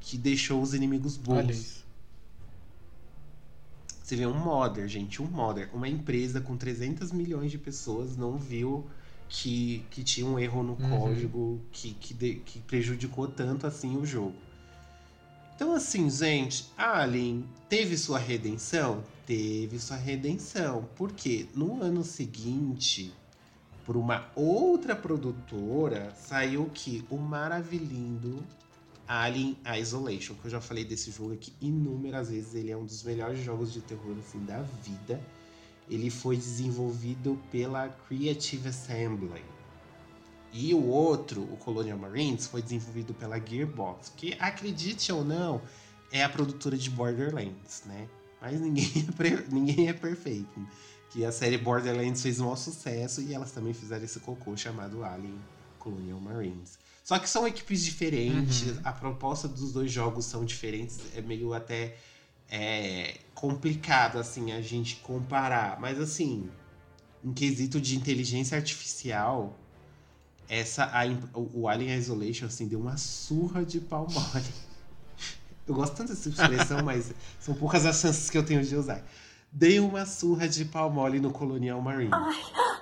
que deixou os inimigos Olha burros. isso. Você vê um modder, gente, um modder. Uma empresa com 300 milhões de pessoas não viu que, que tinha um erro no Uhum. código que, que, de- que prejudicou tanto assim o jogo. Então, assim, gente, Alien teve sua redenção? Teve sua redenção. Porque no ano seguinte, por uma outra produtora, saiu que o maravilhindo Alien Isolation, que eu já falei desse jogo aqui inúmeras vezes. Ele é um dos melhores jogos de terror assim, da vida. Ele foi desenvolvido pela Creative Assembly. E o outro, o Colonial Marines, foi desenvolvido pela Gearbox, que acredite ou não, é a produtora de Borderlands, né? Mas ninguém é, pre- ninguém é perfeito. Que a série Borderlands fez um maior sucesso e elas também fizeram esse cocô chamado Alien Colonial Marines. Só que são equipes diferentes, Uhum. a proposta dos dois jogos são diferentes, é meio até é, complicado assim a gente comparar. Mas assim, em quesito de inteligência artificial, essa a o Alien Isolation assim deu uma surra de pau mole. Eu gosto tanto dessa expressão, mas são poucas as chances que eu tenho de usar. Dei uma surra de pau mole no Colonial Marine. Ai,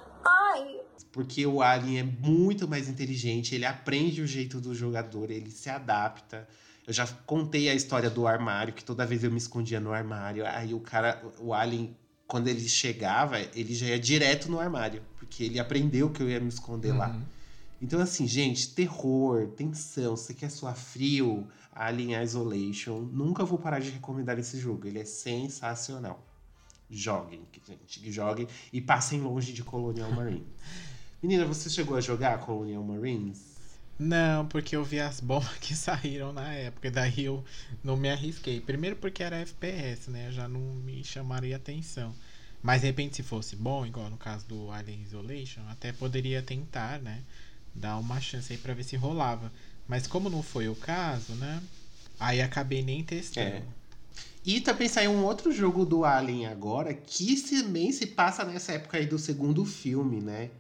Porque o Alien é muito mais inteligente, ele aprende o jeito do jogador, ele se adapta. Eu já contei a história do armário, que toda vez eu me escondia no armário. Aí o cara, o Alien, quando ele chegava, ele já ia direto no armário. Porque ele aprendeu que eu ia me esconder lá. Uhum. Então, assim, gente, terror, tensão, você quer suar frio, Alien Isolation. Nunca vou parar de recomendar esse jogo. Ele é sensacional. Joguem, gente, joguem e passem longe de Colonial Marines. Menina, você chegou a jogar Colonial Marines? Não, porque eu vi as bombas que saíram na época, daí eu não me arrisquei. Primeiro porque era FPS, né? Já não me chamaria atenção. Mas de repente, se fosse bom, igual no caso do Alien Isolation, até poderia tentar, né? Dar uma chance aí pra ver se rolava. Mas como não foi o caso, né? Aí acabei nem testando. É. E também saiu um outro jogo do Alien agora, que também se passa nessa época aí do segundo filme, né?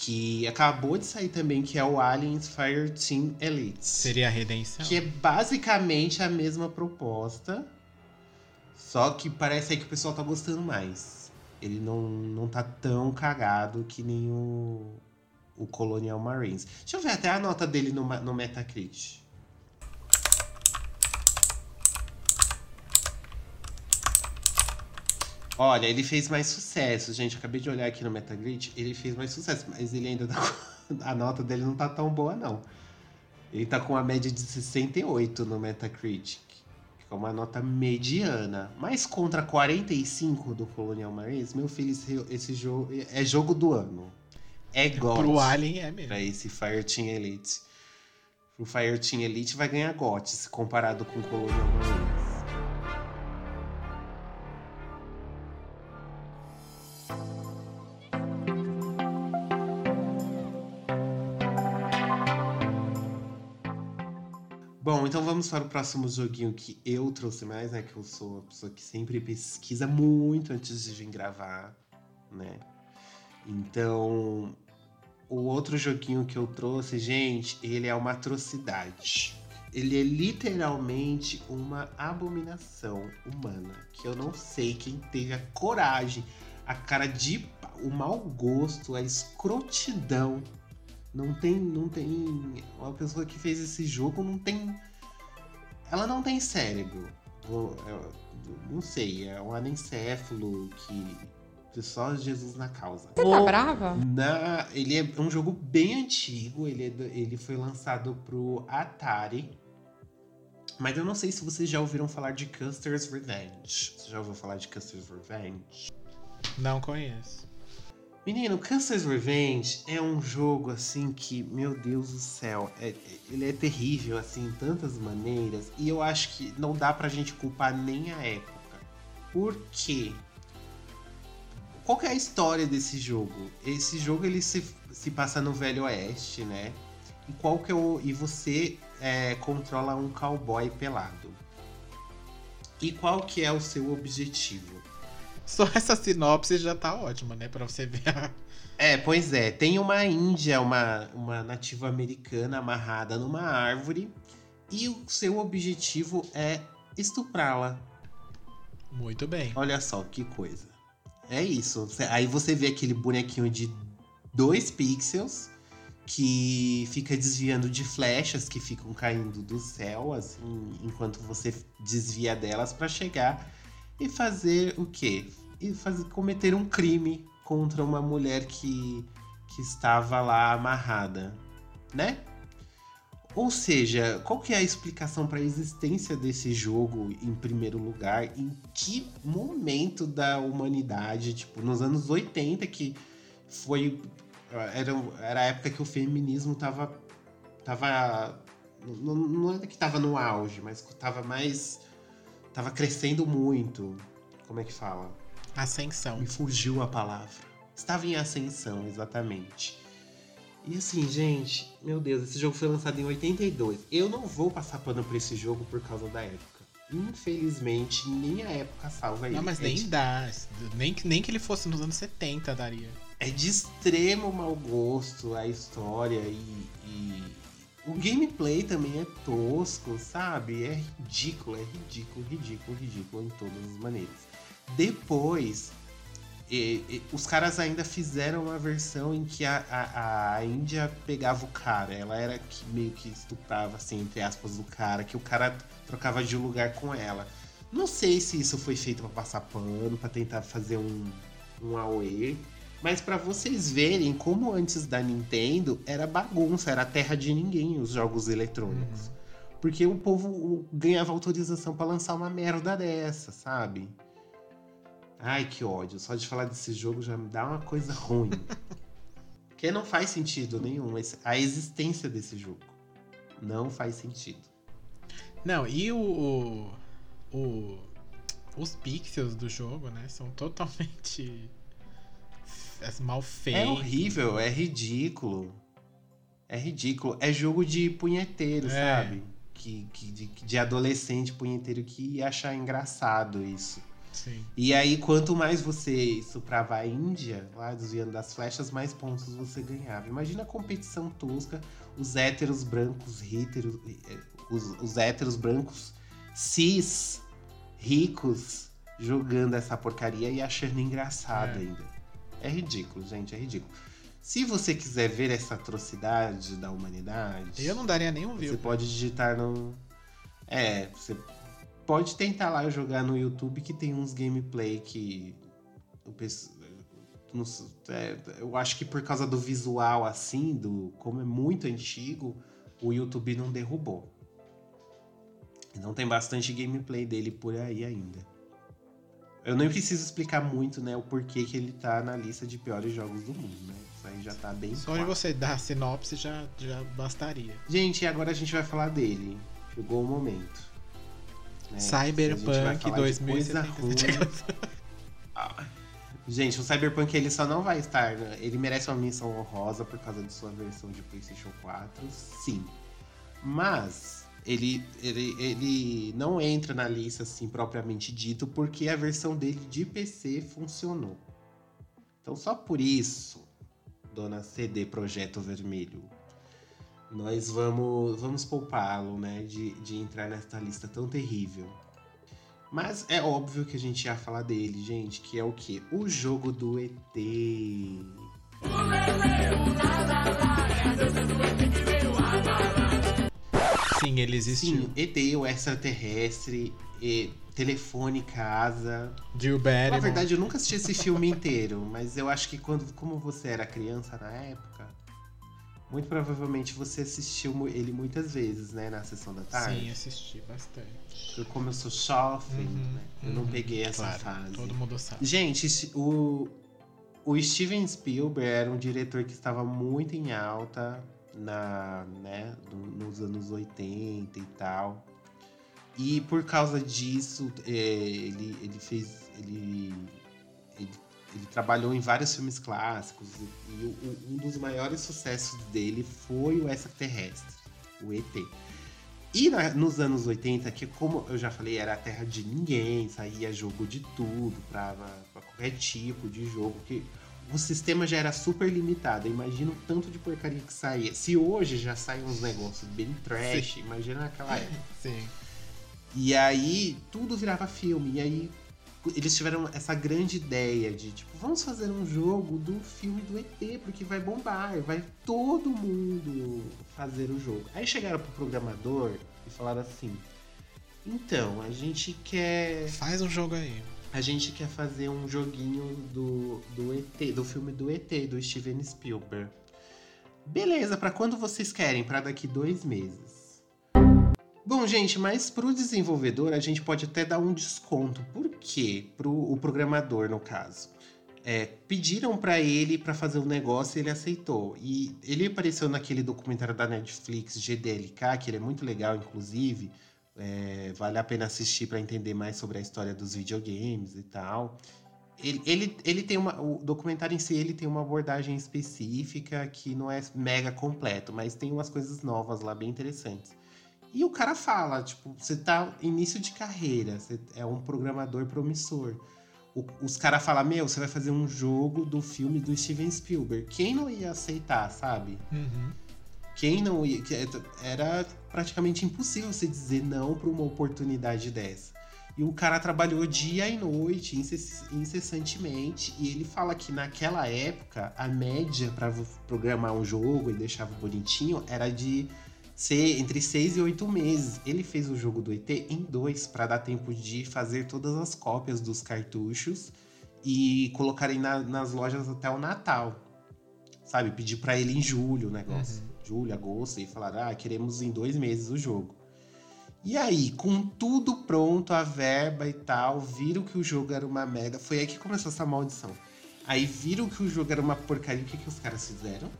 Que acabou de sair também, que é o Aliens Fireteam Elite. Seria a redenção? Que é basicamente a mesma proposta, só que parece aí que o pessoal tá gostando mais. Ele não, não tá tão cagado que nem o, o Colonial Marines. Deixa eu ver até a nota dele no, no Metacritic. Olha, ele fez mais sucesso, gente. Acabei de olhar aqui no Metacritic, ele fez mais sucesso, mas ele ainda tá a nota dele não tá tão boa não. Ele tá com uma média de 68 no Metacritic, que é uma nota mediana. Mas contra 45 do Colonial Marines, meu filho, esse, esse jogo é jogo do ano. É GOT Pro Alien é mesmo. pra esse Fireteam Elite. O Fireteam Elite vai ganhar GOT se comparado com o Colonial Marines. Então vamos para o próximo joguinho que eu trouxe mais, né? Que eu sou a pessoa que sempre pesquisa muito antes de vir gravar, né? Então, o outro joguinho que eu trouxe, gente, ele é uma atrocidade. Ele é literalmente uma abominação humana. Que eu não sei quem teve a coragem, a cara de o mau gosto, a escrotidão. Não tem, não tem. Uma pessoa que fez esse jogo não tem. Ela não tem cérebro. É, Não sei, é um anencéfalo que. Só Jesus na causa. Você tá brava? Na, ele é um jogo bem antigo, ele, é ele foi lançado pro Atari. Mas eu não sei se vocês já ouviram falar de Custer's Revenge. Você já ouviu falar de Custer's Revenge? Não conheço. Menino, Custer's Revenge é um jogo assim que, meu Deus do céu, é- é- ele é terrível assim em tantas maneiras e eu acho que não dá pra gente culpar nem a época. Por quê? Qual é a história desse jogo? Esse jogo ele se, se passa no Velho Oeste, né? E qual que é o e você é, controla um cowboy pelado. E qual que é o seu objetivo? Só essa sinopse já tá ótima, né? Pra você ver a... É, pois é. Tem uma índia, uma, uma nativa americana amarrada numa árvore e o seu objetivo é estuprá-la. Muito bem. Olha só que coisa. É isso. Aí você vê aquele bonequinho de dois pixels que fica desviando de flechas que ficam caindo do céu, assim, enquanto você desvia delas pra chegar e fazer o quê? E fazer, cometer um crime contra uma mulher que, que estava lá amarrada, né? Ou seja, qual que é a explicação para a existência desse jogo em primeiro lugar? Em que momento da humanidade, tipo, nos anos 80 que foi era, era a época que o feminismo tava tava não, não é que tava no auge, mas tava mais tava crescendo muito. Como é que fala? Ascensão. Me fugiu a palavra. Estava em ascensão, exatamente. E assim, gente, meu Deus, esse jogo foi lançado em 82. Eu não vou passar pano por esse jogo por causa da época. Infelizmente, nem a época salva ele. Não, mas É nem de- dá. Nem, que- nem que ele fosse nos anos 70 daria. É de extremo mau gosto a história e, e o gameplay também é tosco, sabe? É ridículo, é ridículo, ridículo, ridículo em todas as maneiras. Depois, e- e os caras ainda fizeram uma versão em que a, a, a Índia pegava o cara. Ela era que meio que estuprava, assim, entre aspas, o cara, que o cara trocava de lugar com ela. Não sei se isso foi feito pra passar pano, pra tentar fazer um, um AOE. Mas pra vocês verem como antes da Nintendo era bagunça, era terra de ninguém os jogos eletrônicos. Porque o povo ganhava autorização pra lançar uma merda dessa, sabe? Ai, que ódio. Só de falar desse jogo já me dá uma coisa ruim. Porque não faz sentido nenhum a existência desse jogo. Não faz sentido. Não, e o, o, o- os pixels do jogo, né, são totalmente f- mal feitos. É horrível, é ridículo. É ridículo. É jogo de punheteiro, É. sabe? Que, que- de, de adolescente punheteiro que ia achar engraçado isso. Sim. E aí, quanto mais você estuprava a Índia, lá desviando das flechas, mais pontos você ganhava. Imagina a competição tosca, os héteros brancos, héteros, eh, os, os héteros brancos cis, ricos, jogando essa porcaria e achando engraçado É. ainda. É ridículo, gente, é ridículo. Se você quiser ver essa atrocidade da humanidade. Eu não daria nenhum Você view. pode digitar no. É, você pode tentar lá jogar no YouTube que tem uns gameplay que. o pes- não sei, é, eu acho que por causa do visual assim, do como é muito antigo, o YouTube não derrubou. Então tem bastante gameplay dele por aí ainda. Eu nem preciso explicar muito, né, o porquê que ele tá na lista de piores jogos do mundo, né? Isso aí já tá bem Só de você dar a sinopse já, já bastaria. Gente, agora a gente vai falar dele. Chegou o momento. né? Cyberpunk falar de coisa 2077. ruim- Ah, Gente, o Cyberpunk ele só não vai estar. né? Ele merece uma menção honrosa por causa de sua versão de PlayStation 4, sim. Mas ele, ele, ele não entra na lista assim propriamente dito, porque a versão dele de PC funcionou. Então só por isso, dona CD Projeto Vermelho, nós vamos, vamos poupá-lo, né, de, de entrar nessa lista tão terrível. Mas é óbvio que a gente ia falar dele, gente, que é o quê? O jogo do ET. Sim, ele existiu. Sim, ET, o extraterrestre, e telefone, casa. Drew Na verdade, eu nunca assisti esse filme inteiro, mas eu acho que quando, como você era criança na época, muito provavelmente você assistiu ele muitas vezes, né, na sessão da tarde. Sim, assisti bastante. Eu, como eu sou jovem, Uhum, né, eu não uhum, peguei essa claro, fase. Todo mundo sabe. Gente, o, o Steven Spielberg era um diretor que estava muito em alta na, né, no- nos anos 80 e tal. E por causa disso, é, ele, ele fez. Ele, ele, ele trabalhou em vários filmes clássicos. E, e o- um dos maiores sucessos dele foi o Extraterrestre, o ET. E na- nos anos 80, que como eu já falei, era a terra de ninguém, saía jogo de tudo pra, pra qualquer tipo de jogo, que o sistema já era super limitado. Imagina o tanto de porcaria que saía. Se hoje já saem uns negócios bem trash, imagina naquela época. Sim. E aí tudo virava filme. E aí eles tiveram essa grande ideia de tipo, vamos fazer um jogo do filme do ET, porque vai bombar, vai todo mundo fazer o jogo. Aí chegaram pro programador e falaram assim: "Então, a gente quer Faz um jogo aí. A gente quer fazer um joguinho do, do ET, do filme do ET, do Steven Spielberg. Beleza, pra quando vocês querem? Pra daqui dois meses. Bom, gente, mas pro desenvolvedor a gente pode até dar um desconto. Por quê? Pro o programador, no caso. É, pediram pra ele pra fazer um negócio e ele aceitou. E ele apareceu naquele documentário da Netflix, GDLK, que ele é muito legal, inclusive. É, vale a pena assistir para entender mais sobre a história dos videogames e tal. Ele, ele, ele tem uma. O documentário em si ele tem uma abordagem específica que não é mega completo, mas tem umas coisas novas lá bem interessantes. E o cara fala, tipo, você tá início de carreira, você é um programador promissor. O- os caras falam, meu, você vai fazer um jogo do filme do Steven Spielberg. Quem não ia aceitar, sabe? Uhum. Quem não ia. que Era praticamente impossível você dizer não para uma oportunidade dessa. E o cara trabalhou dia e noite, incess- incessantemente, e ele fala que naquela época a média para programar um jogo e deixar bonitinho era de ser entre seis e oito meses. Ele fez o jogo do ET em dois, para dar tempo de fazer todas as cópias dos cartuchos e colocarem na- nas lojas até o Natal. Sabe, pedir para ele em julho o negócio. Julho, agosto, e falaram: ah, queremos em dois meses o jogo. E aí, com tudo pronto, a verba e tal, viram que o jogo era uma merda. Foi aí que começou essa maldição. Aí viram que o jogo era uma porcaria. O que, que os caras fizeram?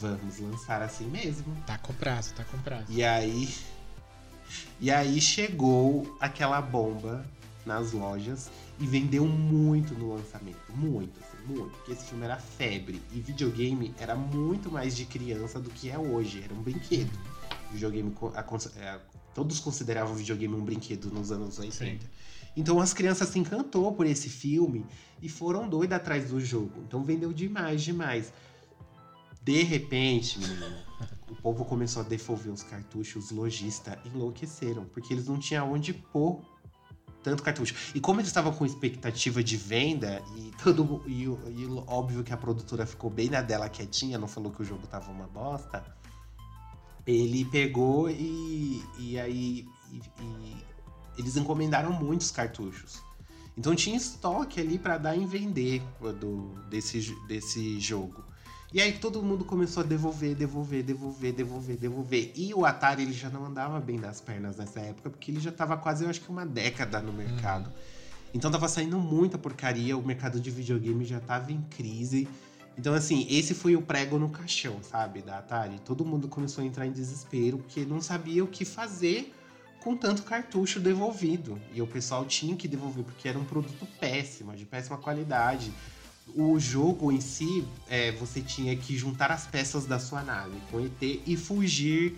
Vamos lançar assim mesmo. Tá com prazo, tá com prazo. E aí. E aí chegou aquela bomba nas lojas e vendeu muito no lançamento. Muito, muito. Porque esse filme era febre. E videogame era muito mais de criança do que é hoje. Era um brinquedo. Videogame. a cons- é, todos consideravam videogame um brinquedo nos anos 80. Então as crianças se encantou por esse filme e foram doidas atrás do jogo. Então vendeu demais, demais. De repente, menino, o povo começou a devolver os cartuchos, os lojistas enlouqueceram, porque eles não tinham onde pôr tanto cartucho. E como eles estavam com expectativa de venda, e todo e, e óbvio que a produtora ficou bem na dela quietinha, não falou que o jogo tava uma bosta, ele pegou e, e aí e- e eles encomendaram muitos cartuchos. Então tinha estoque ali pra dar em vender do, desse, desse jogo. E aí todo mundo começou a devolver, devolver, devolver, devolver, devolver. E o Atari ele já não andava bem das pernas nessa época, porque ele já tava quase, eu acho que uma década no mercado. Então tava saindo muita porcaria, o mercado de videogame já tava em crise. Então, assim, esse foi o prego no caixão, sabe, da Atari. Todo mundo começou a entrar em desespero, porque não sabia o que fazer com tanto cartucho devolvido. E o pessoal tinha que devolver, porque era um produto péssimo, de péssima qualidade. O jogo em si, é, você tinha que juntar as peças da sua nave com ET e fugir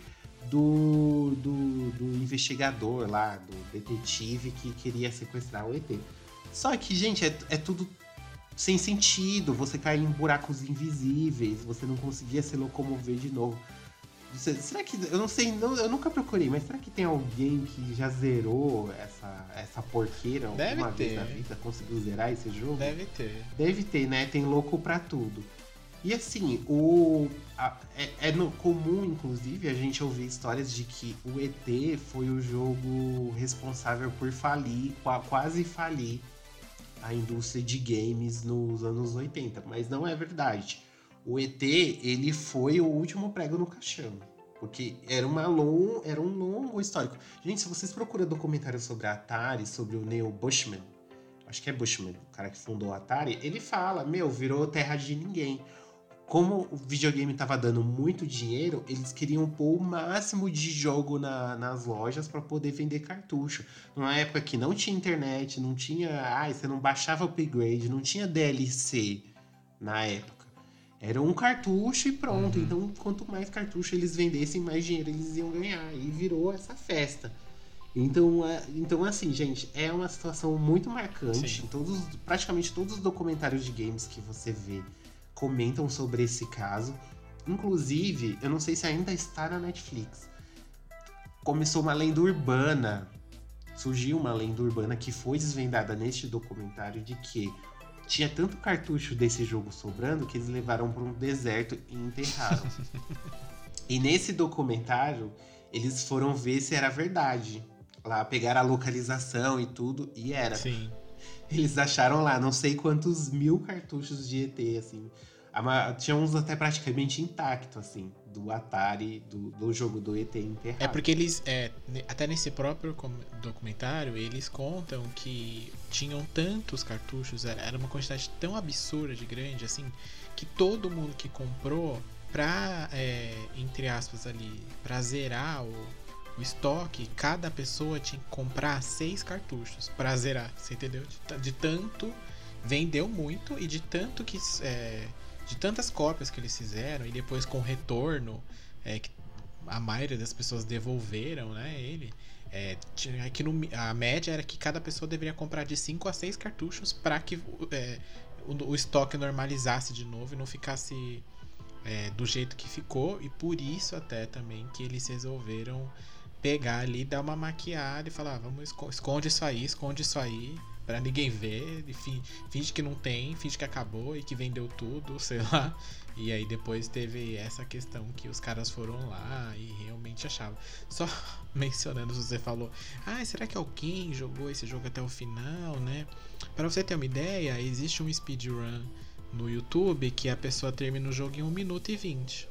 do, do, do investigador lá, do detetive que queria sequestrar o ET. Só que, gente, é, é tudo sem sentido. Você cai em buracos invisíveis, você não conseguia se locomover de novo. Será que. Eu não sei, não- eu nunca procurei, mas será que tem alguém que já zerou essa, essa porqueira Deve alguma vez ter. na vida? Conseguiu zerar esse jogo? Deve ter. Deve ter, né? Tem louco pra tudo. E assim, o a- é, é no- comum, inclusive, a gente ouvir histórias de que o ET foi o jogo responsável por falir, qua- quase falir a indústria de games nos anos 80, mas não é verdade. O ET, ele foi o último prego no caixão. Porque era, uma long, era um longo histórico. Gente, se vocês procuram documentários sobre a Atari, sobre o Neil Bushman, acho que é Bushman, o cara que fundou a Atari, ele fala, meu, virou terra de ninguém. Como o videogame tava dando muito dinheiro, eles queriam pôr o máximo de jogo na- nas lojas para poder vender cartucho. Numa época que não tinha internet, não tinha. Ai, você não baixava upgrade, não tinha DLC na época. Era um cartucho e pronto. Uhum. Então, quanto mais cartucho eles vendessem, mais dinheiro eles iam ganhar. E virou essa festa. Então, é- então assim, gente, é uma situação muito marcante. Todos, praticamente todos os documentários de games que você vê comentam sobre esse caso. Inclusive, eu não sei se ainda está na Netflix. Começou uma lenda urbana. Surgiu uma lenda urbana que foi desvendada neste documentário de que tinha tanto cartucho desse jogo sobrando que eles levaram para um deserto e enterraram. e nesse documentário, eles foram ver se era verdade. Lá pegaram a localização e tudo, e era. Sim. Eles acharam lá não sei quantos mil cartuchos de ET, assim. Tinha uns até praticamente intactos, assim, do Atari, do, do jogo do ET enterrado. É porque eles, é, até nesse próprio documentário, eles contam que tinham tantos cartuchos, era uma quantidade tão absurda de grande, assim, que todo mundo que comprou pra, é, entre aspas ali, pra zerar o, o estoque, cada pessoa tinha que comprar seis cartuchos pra zerar, você entendeu? De, de tanto, vendeu muito e de tanto que, é, de tantas cópias que eles fizeram e depois com retorno, é, que a maioria das pessoas devolveram, né, ele. É, tinha que no- a média era que cada pessoa deveria comprar de 5 a 6 cartuchos para que é, o, o estoque normalizasse de novo e não ficasse é, do jeito que ficou. E por isso até também que eles resolveram pegar ali, dar uma maquiada e falar, "Ah, vamos esco- esconde isso aí, esconde isso aí, pra ninguém ver, e fi- finge que não tem, finge que acabou e que vendeu tudo, sei lá. E aí depois teve essa questão que os caras foram lá e realmente achavam. Só mencionando, você falou, ah, será que alguém jogou esse jogo até o final, né? Pra você ter uma ideia, existe um speedrun no YouTube que a pessoa termina o jogo em 1 minuto e 20.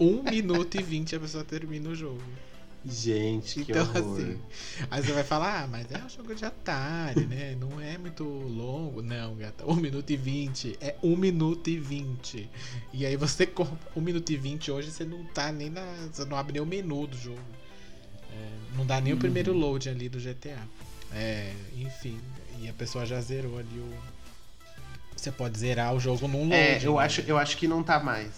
1 minuto e 20 a pessoa termina o jogo. Gente, que Então, horror. assim, aí você vai falar, ah, mas é um jogo de Atari, né? Não é muito longo. Não, gata, 1 minuto e 20. É 1 minuto e 20. E aí você compra 1 minuto e 20 hoje, você não tá nem na. Você não abre nem o menu do jogo. É, não dá nem o primeiro Uhum. load ali do GTA. É, enfim, e a pessoa já zerou ali o. Você pode zerar o jogo num load. É, eu né? acho, eu acho que não tá mais.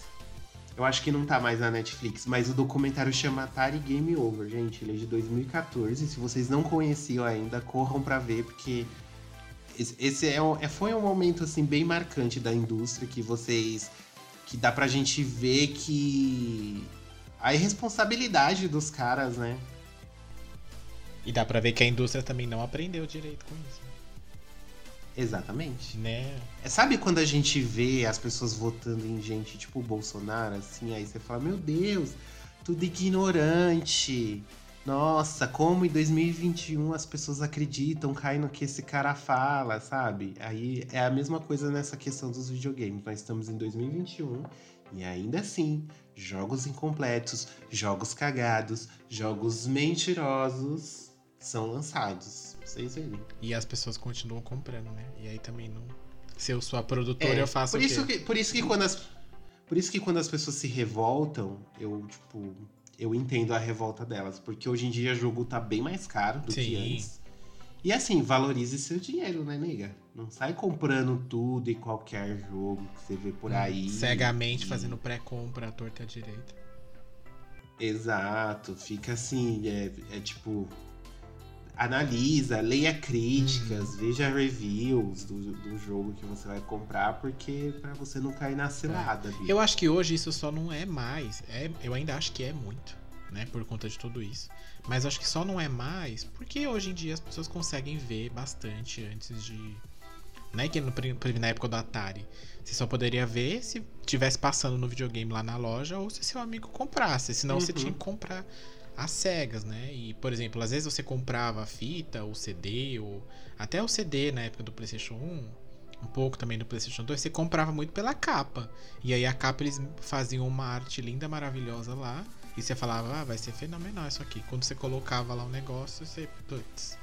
Eu acho que não tá mais na Netflix, mas o documentário chama Atari Game Over, gente. Ele é de 2014. Se vocês não conheciam ainda, corram pra ver, porque esse, esse é, um- é- foi um momento assim bem marcante da indústria que vocês. que dá pra gente ver que. a irresponsabilidade dos caras, né? E dá pra ver que a indústria também não aprendeu direito com isso. Exatamente. Né? É, Sabe quando a gente vê as pessoas votando em gente tipo o Bolsonaro, assim, aí você fala, meu Deus, tudo ignorante. Nossa, como em 2021 as pessoas acreditam, caem no que esse cara fala, sabe? Aí é a mesma coisa nessa questão dos videogames. Nós estamos em 2021 e ainda assim, jogos incompletos, jogos cagados, jogos mentirosos são lançados. Vocês. E as pessoas continuam comprando, né? E aí também não. Se eu sou a produtora, É, eu faço por isso que Por isso que quando as, por isso que quando as pessoas se revoltam, eu, tipo, eu entendo a revolta delas. Porque hoje em dia o jogo tá bem mais caro do que Sim. antes. E assim, valorize seu dinheiro, né, nega? Não sai comprando tudo e qualquer jogo que você vê por aí. Cegamente E- fazendo pré-compra à torta à direita. Exato, fica assim, é, é tipo. Analisa, leia críticas, Uhum. veja reviews do, do jogo que você vai comprar, porque pra você não cair na cilada, bicho. Eu acho que hoje isso só não é mais. É, eu ainda acho que é muito, né? Por conta de tudo isso. Mas acho que só não é mais porque hoje em dia as pessoas conseguem ver bastante antes de. Não é que no, na época do Atari. Você só poderia ver se tivesse passando no videogame lá na loja ou se seu amigo comprasse. Senão você Uhum. tinha que comprar às cegas, né? E, por exemplo, às vezes você comprava a fita, o CD, ou até o CD na época do PlayStation 1, um pouco também do PlayStation 2, você comprava muito pela capa. E aí a capa eles faziam uma arte linda, maravilhosa lá. E você falava, ah, vai ser fenomenal isso aqui. Quando você colocava lá o negócio, você. Putz.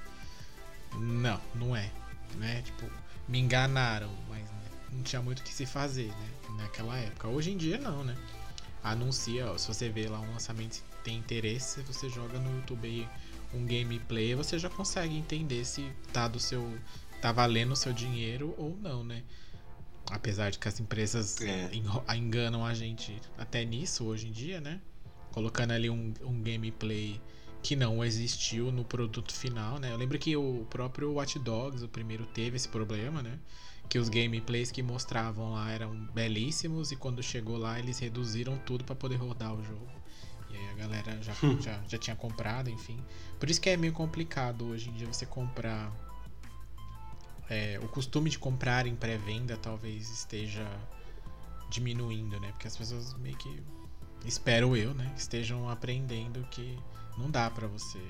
Não, não é. Né? Tipo, me enganaram, mas não tinha muito o que se fazer, né? Naquela época. Hoje em dia não, né? Anuncia, ó, se você vê lá um lançamento tem interesse, você joga no YouTube aí um gameplay, você já consegue entender se tá do seu. tá valendo o seu dinheiro ou não, né? Apesar de que as empresas É. enganam a gente até nisso hoje em dia, né? Colocando ali um, um gameplay que não existiu no produto final, né? Eu lembro que o próprio Watch Dogs, o primeiro, teve esse problema, né? Que os gameplays que mostravam lá eram belíssimos e quando chegou lá eles reduziram tudo para poder rodar o jogo. E aí a galera já, já, já tinha comprado, enfim. Por isso que é meio complicado hoje em dia você comprar. é, o costume de comprar em pré-venda talvez esteja diminuindo, né? Porque as pessoas meio que espero eu, né, estejam aprendendo que não dá pra você.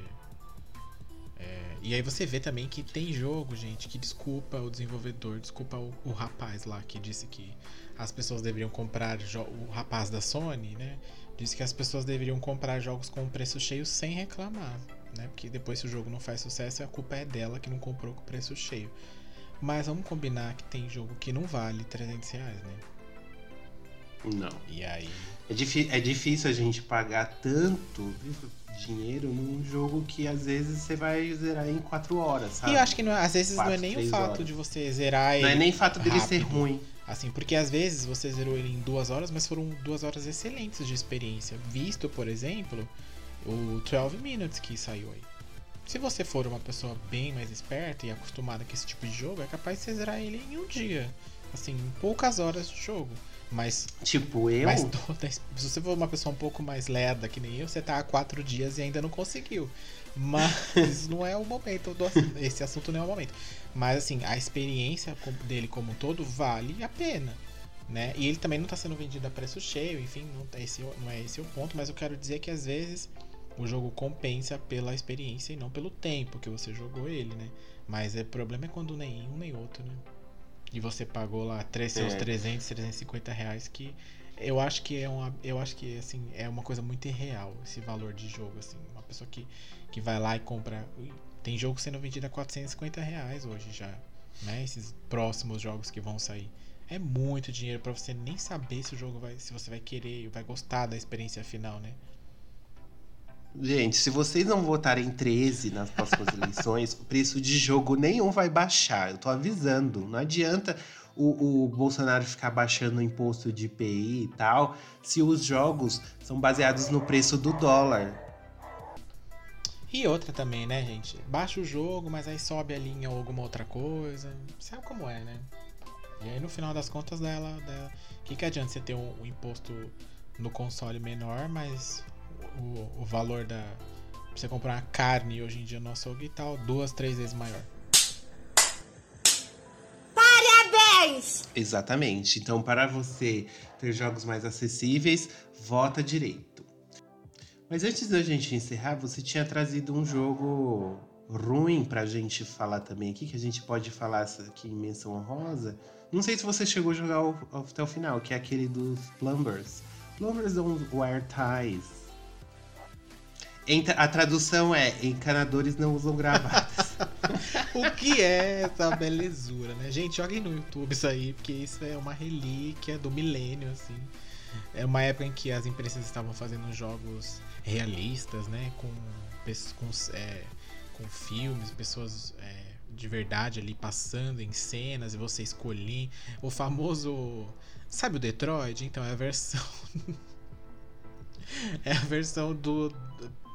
É, e aí você vê também que tem jogo, gente, que desculpa o desenvolvedor, desculpa o, o rapaz lá que disse que as pessoas deveriam comprar o rapaz da Sony, né? Disse que as pessoas deveriam comprar jogos com preço cheio sem reclamar, né? Porque depois se o jogo não faz sucesso, a culpa é dela que não comprou com preço cheio. Mas vamos combinar que tem jogo que não vale 300 reais, né? Não. E aí É, é difícil a gente pagar tanto dinheiro num jogo que às vezes você vai zerar em 4 horas, sabe? E eu acho que não é- às vezes não é Quatro, nem o fato horas. de você zerar ele. Não é nem fato dele ser rápido. ruim. Assim, porque às vezes você zerou ele em duas horas, mas foram duas horas excelentes de experiência. Visto, por exemplo, o 12 Minutes que saiu aí. Se você for uma pessoa bem mais esperta e acostumada com esse tipo de jogo, é capaz de você zerar ele em um dia. Assim, em poucas horas de jogo. Mas, Tipo, eu. mas toda- se você for uma pessoa um pouco mais lerda que nem eu, você tá há quatro dias e ainda não conseguiu. Mas não é o momento do ass- esse assunto não é o momento. Mas assim, a experiência dele como um todo vale a pena, né? E ele também não está sendo vendido a preço cheio, enfim, não, tá esse, não é esse o ponto, mas eu quero dizer que às vezes o jogo compensa pela experiência e não pelo tempo que você jogou ele, né? Mas o problema é quando nem um nem outro, né? E você pagou lá três, seus É. 300, 350 reais que eu acho que é uma eu acho que assim é uma coisa muito irreal esse valor de jogo assim uma pessoa que, que vai lá e compra tem jogo sendo vendido a 450 reais hoje já né esses próximos jogos que vão sair é muito dinheiro pra você nem saber se o jogo vai se você vai querer vai gostar da experiência final né Gente, se vocês não votarem 13 nas próximas eleições, o preço de jogo nenhum vai baixar. Eu tô avisando. Não adianta o, o Bolsonaro ficar baixando o imposto de IPI e tal, se os jogos são baseados no preço do dólar. E outra também né gente baixa o jogo mas aí sobe a linha ou alguma outra coisa sabe como é né e aí no final das contas dela dela que que adianta você ter um, um imposto no console menor mas o, o valor da pra você comprar uma carne hoje em dia no açougue e tal duas três vezes maior Parabéns! Exatamente. Então, para você ter jogos mais acessíveis, vota direito. Mas antes da gente encerrar, você tinha trazido um jogo ruim pra gente falar também aqui, que a gente pode falar aqui em menção honrosa. Não sei se você chegou a jogar o- até o final, que é aquele dos Plumbers. Plumbers don't wear ties. A tradução é: encanadores não usam gravatas. O que é essa belezura, né? Gente, joguem no YouTube isso aí, porque isso é uma relíquia do milênio, assim. É uma época em que as empresas estavam fazendo jogos realistas, né? Com, com, é, com filmes, pessoas é, de verdade ali passando em cenas e você escolher. O famoso. Sabe o Detroit? Então é a versão. É a versão do.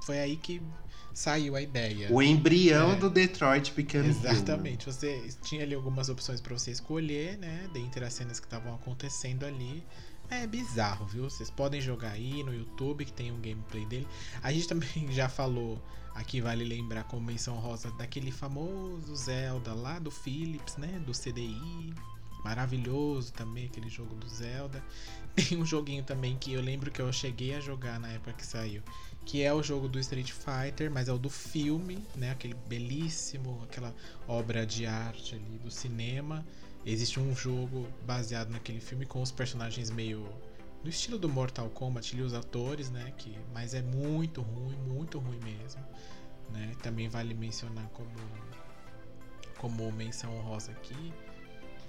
Foi aí que saiu a ideia. O embrião É. do Detroit Human. Exatamente. Você tinha ali algumas opções pra você escolher, né? Dentre as cenas que estavam acontecendo ali. É bizarro, viu? Vocês podem jogar aí no YouTube, que tem um gameplay dele. A gente também já falou, aqui vale lembrar como menção rosa, daquele famoso Zelda lá do Philips, né? Do CDI. Maravilhoso também, aquele jogo do Zelda. Tem um joguinho também que eu lembro que eu cheguei a jogar na época que saiu, que é o jogo do Street Fighter, mas é o do filme, né? Aquele belíssimo, aquela obra de arte ali do cinema. Existe um jogo baseado naquele filme com os personagens meio no estilo do Mortal Kombat, ali os atores, né? Que, mas é muito ruim, muito ruim mesmo, né? Também vale mencionar como como menção honrosa aqui,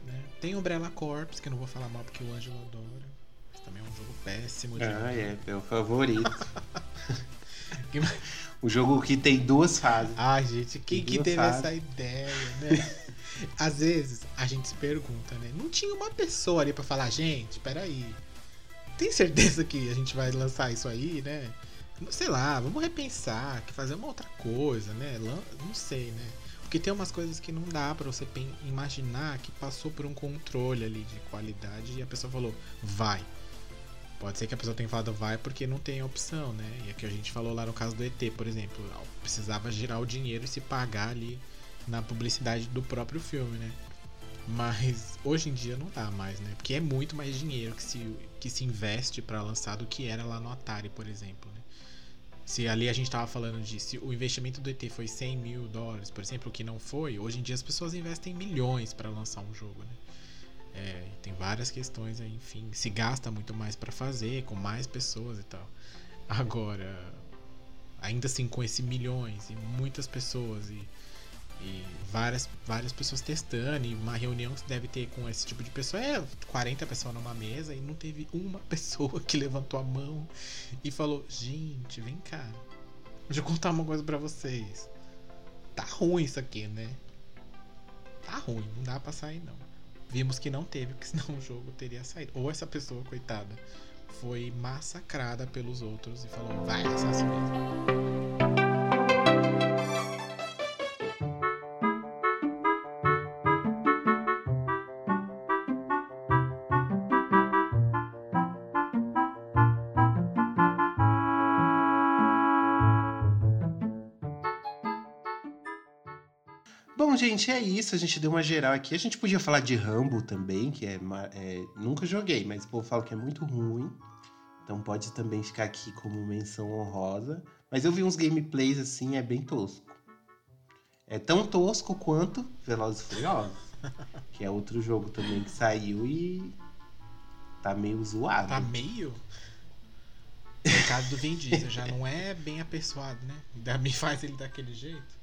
né? Tem Umbrella Corps, que eu não vou falar mal porque o Ângelo adora. Mas também é um jogo péssimo de Ah, é, é o favorito. O jogo que tem duas fases. Ai, gente, quem que teve fases. essa ideia, né? Às vezes a gente se pergunta, né? Não tinha uma pessoa ali pra falar, gente, peraí. Tem certeza que a gente vai lançar isso aí, né? Sei lá, vamos repensar, que fazer uma outra coisa, né? Não sei, né? Porque tem umas coisas que não dá pra você imaginar que passou por um controle ali de qualidade e a pessoa falou, vai. Pode ser que a pessoa tenha falado vai porque não tem opção, né? E aqui a gente falou lá no caso do ET, por exemplo, precisava girar o dinheiro e se pagar ali na publicidade do próprio filme, né? Mas hoje em dia não dá mais, né? Porque é muito mais dinheiro que se, que se investe pra lançar do que era lá no Atari, por exemplo, né? Se ali a gente tava falando de se o investimento do ET foi 100 mil dólares, por exemplo, o que não foi, hoje em dia as pessoas investem milhões pra lançar um jogo, né? É, tem várias questões aí, enfim, se gasta muito mais pra fazer, com mais pessoas e tal. Agora, ainda assim com esse milhões e muitas pessoas e, e várias, várias pessoas testando e uma reunião que deve ter com esse tipo de pessoa é 40 pessoas numa mesa e não teve uma pessoa que levantou a mão e falou: "Gente, vem cá. Deixa eu contar uma coisa pra vocês. Tá ruim isso aqui, né? Tá ruim, não dá pra sair não." Vimos que não teve, porque senão o jogo teria saído. Ou essa pessoa, coitada, foi massacrada pelos outros e falou: vai, assim mesmo. Gente, é isso. A gente deu uma geral aqui. A gente podia falar de Rambo também, que é, é- Nunca joguei, mas o povo fala que é muito ruim. Então pode também ficar aqui como menção honrosa. Mas eu vi uns gameplays assim, é bem tosco. É tão tosco quanto Velozes e Furiosos. que é outro jogo também que saiu e tá meio zoado. Tá meio. No caso do Vin Diesel, já não é bem apessoado, né? Ainda me faz ele daquele jeito.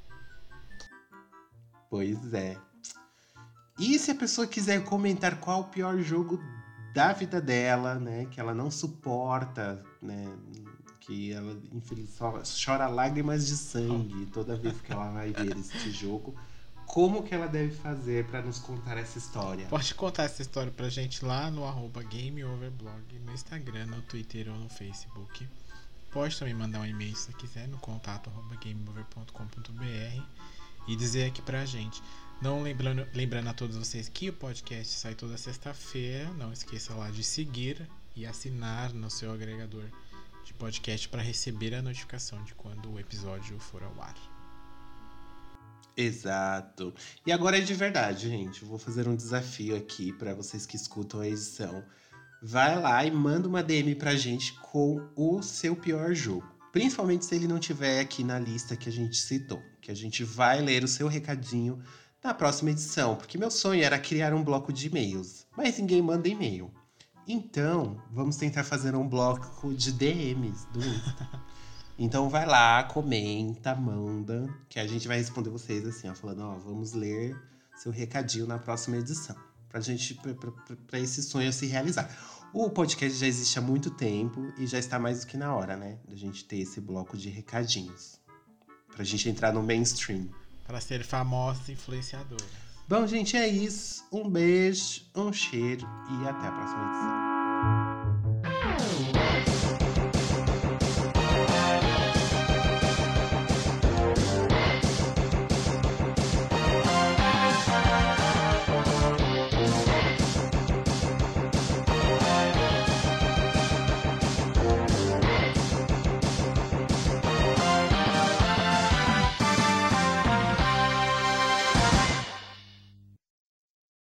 Pois é. E se a pessoa quiser comentar qual o pior jogo da vida dela, né? Que ela não suporta, né? Que ela, infeliz, só chora lágrimas de sangue toda vez que ela vai ver este jogo. Como que ela deve fazer para nos contar essa história? Pode contar essa história pra gente lá no arroba GameOverblog, no Instagram, no Twitter ou no Facebook. Pode também mandar um e-mail se quiser no contato gameover.com.br e dizer aqui pra gente. Não lembrando, lembrando a todos vocês que o podcast sai toda sexta-feira. Não esqueça lá de seguir e assinar no seu agregador de podcast para receber a notificação de quando o episódio for ao ar. Exato. E agora é de verdade, gente. Vou fazer um desafio aqui para vocês que escutam a edição. Vai lá e manda uma DM pra gente com o seu pior jogo. Principalmente se ele não tiver aqui na lista que a gente citou. Que a gente vai ler o seu recadinho na próxima edição. Porque meu sonho era criar um bloco de e-mails. Mas ninguém manda e-mail. Então, vamos tentar fazer um bloco de DMs do Insta. Então vai lá, comenta, manda, que a gente vai responder vocês assim, ó, falando, ó, vamos ler seu recadinho na próxima edição. Pra gente, pra esse sonho se realizar. O podcast já existe há muito tempo e já está mais do que na hora, né? Da gente ter esse bloco de recadinhos. Pra gente entrar no mainstream. Para ser famosa influenciadora. Bom, gente, é isso. Um beijo, um cheiro e até a próxima edição.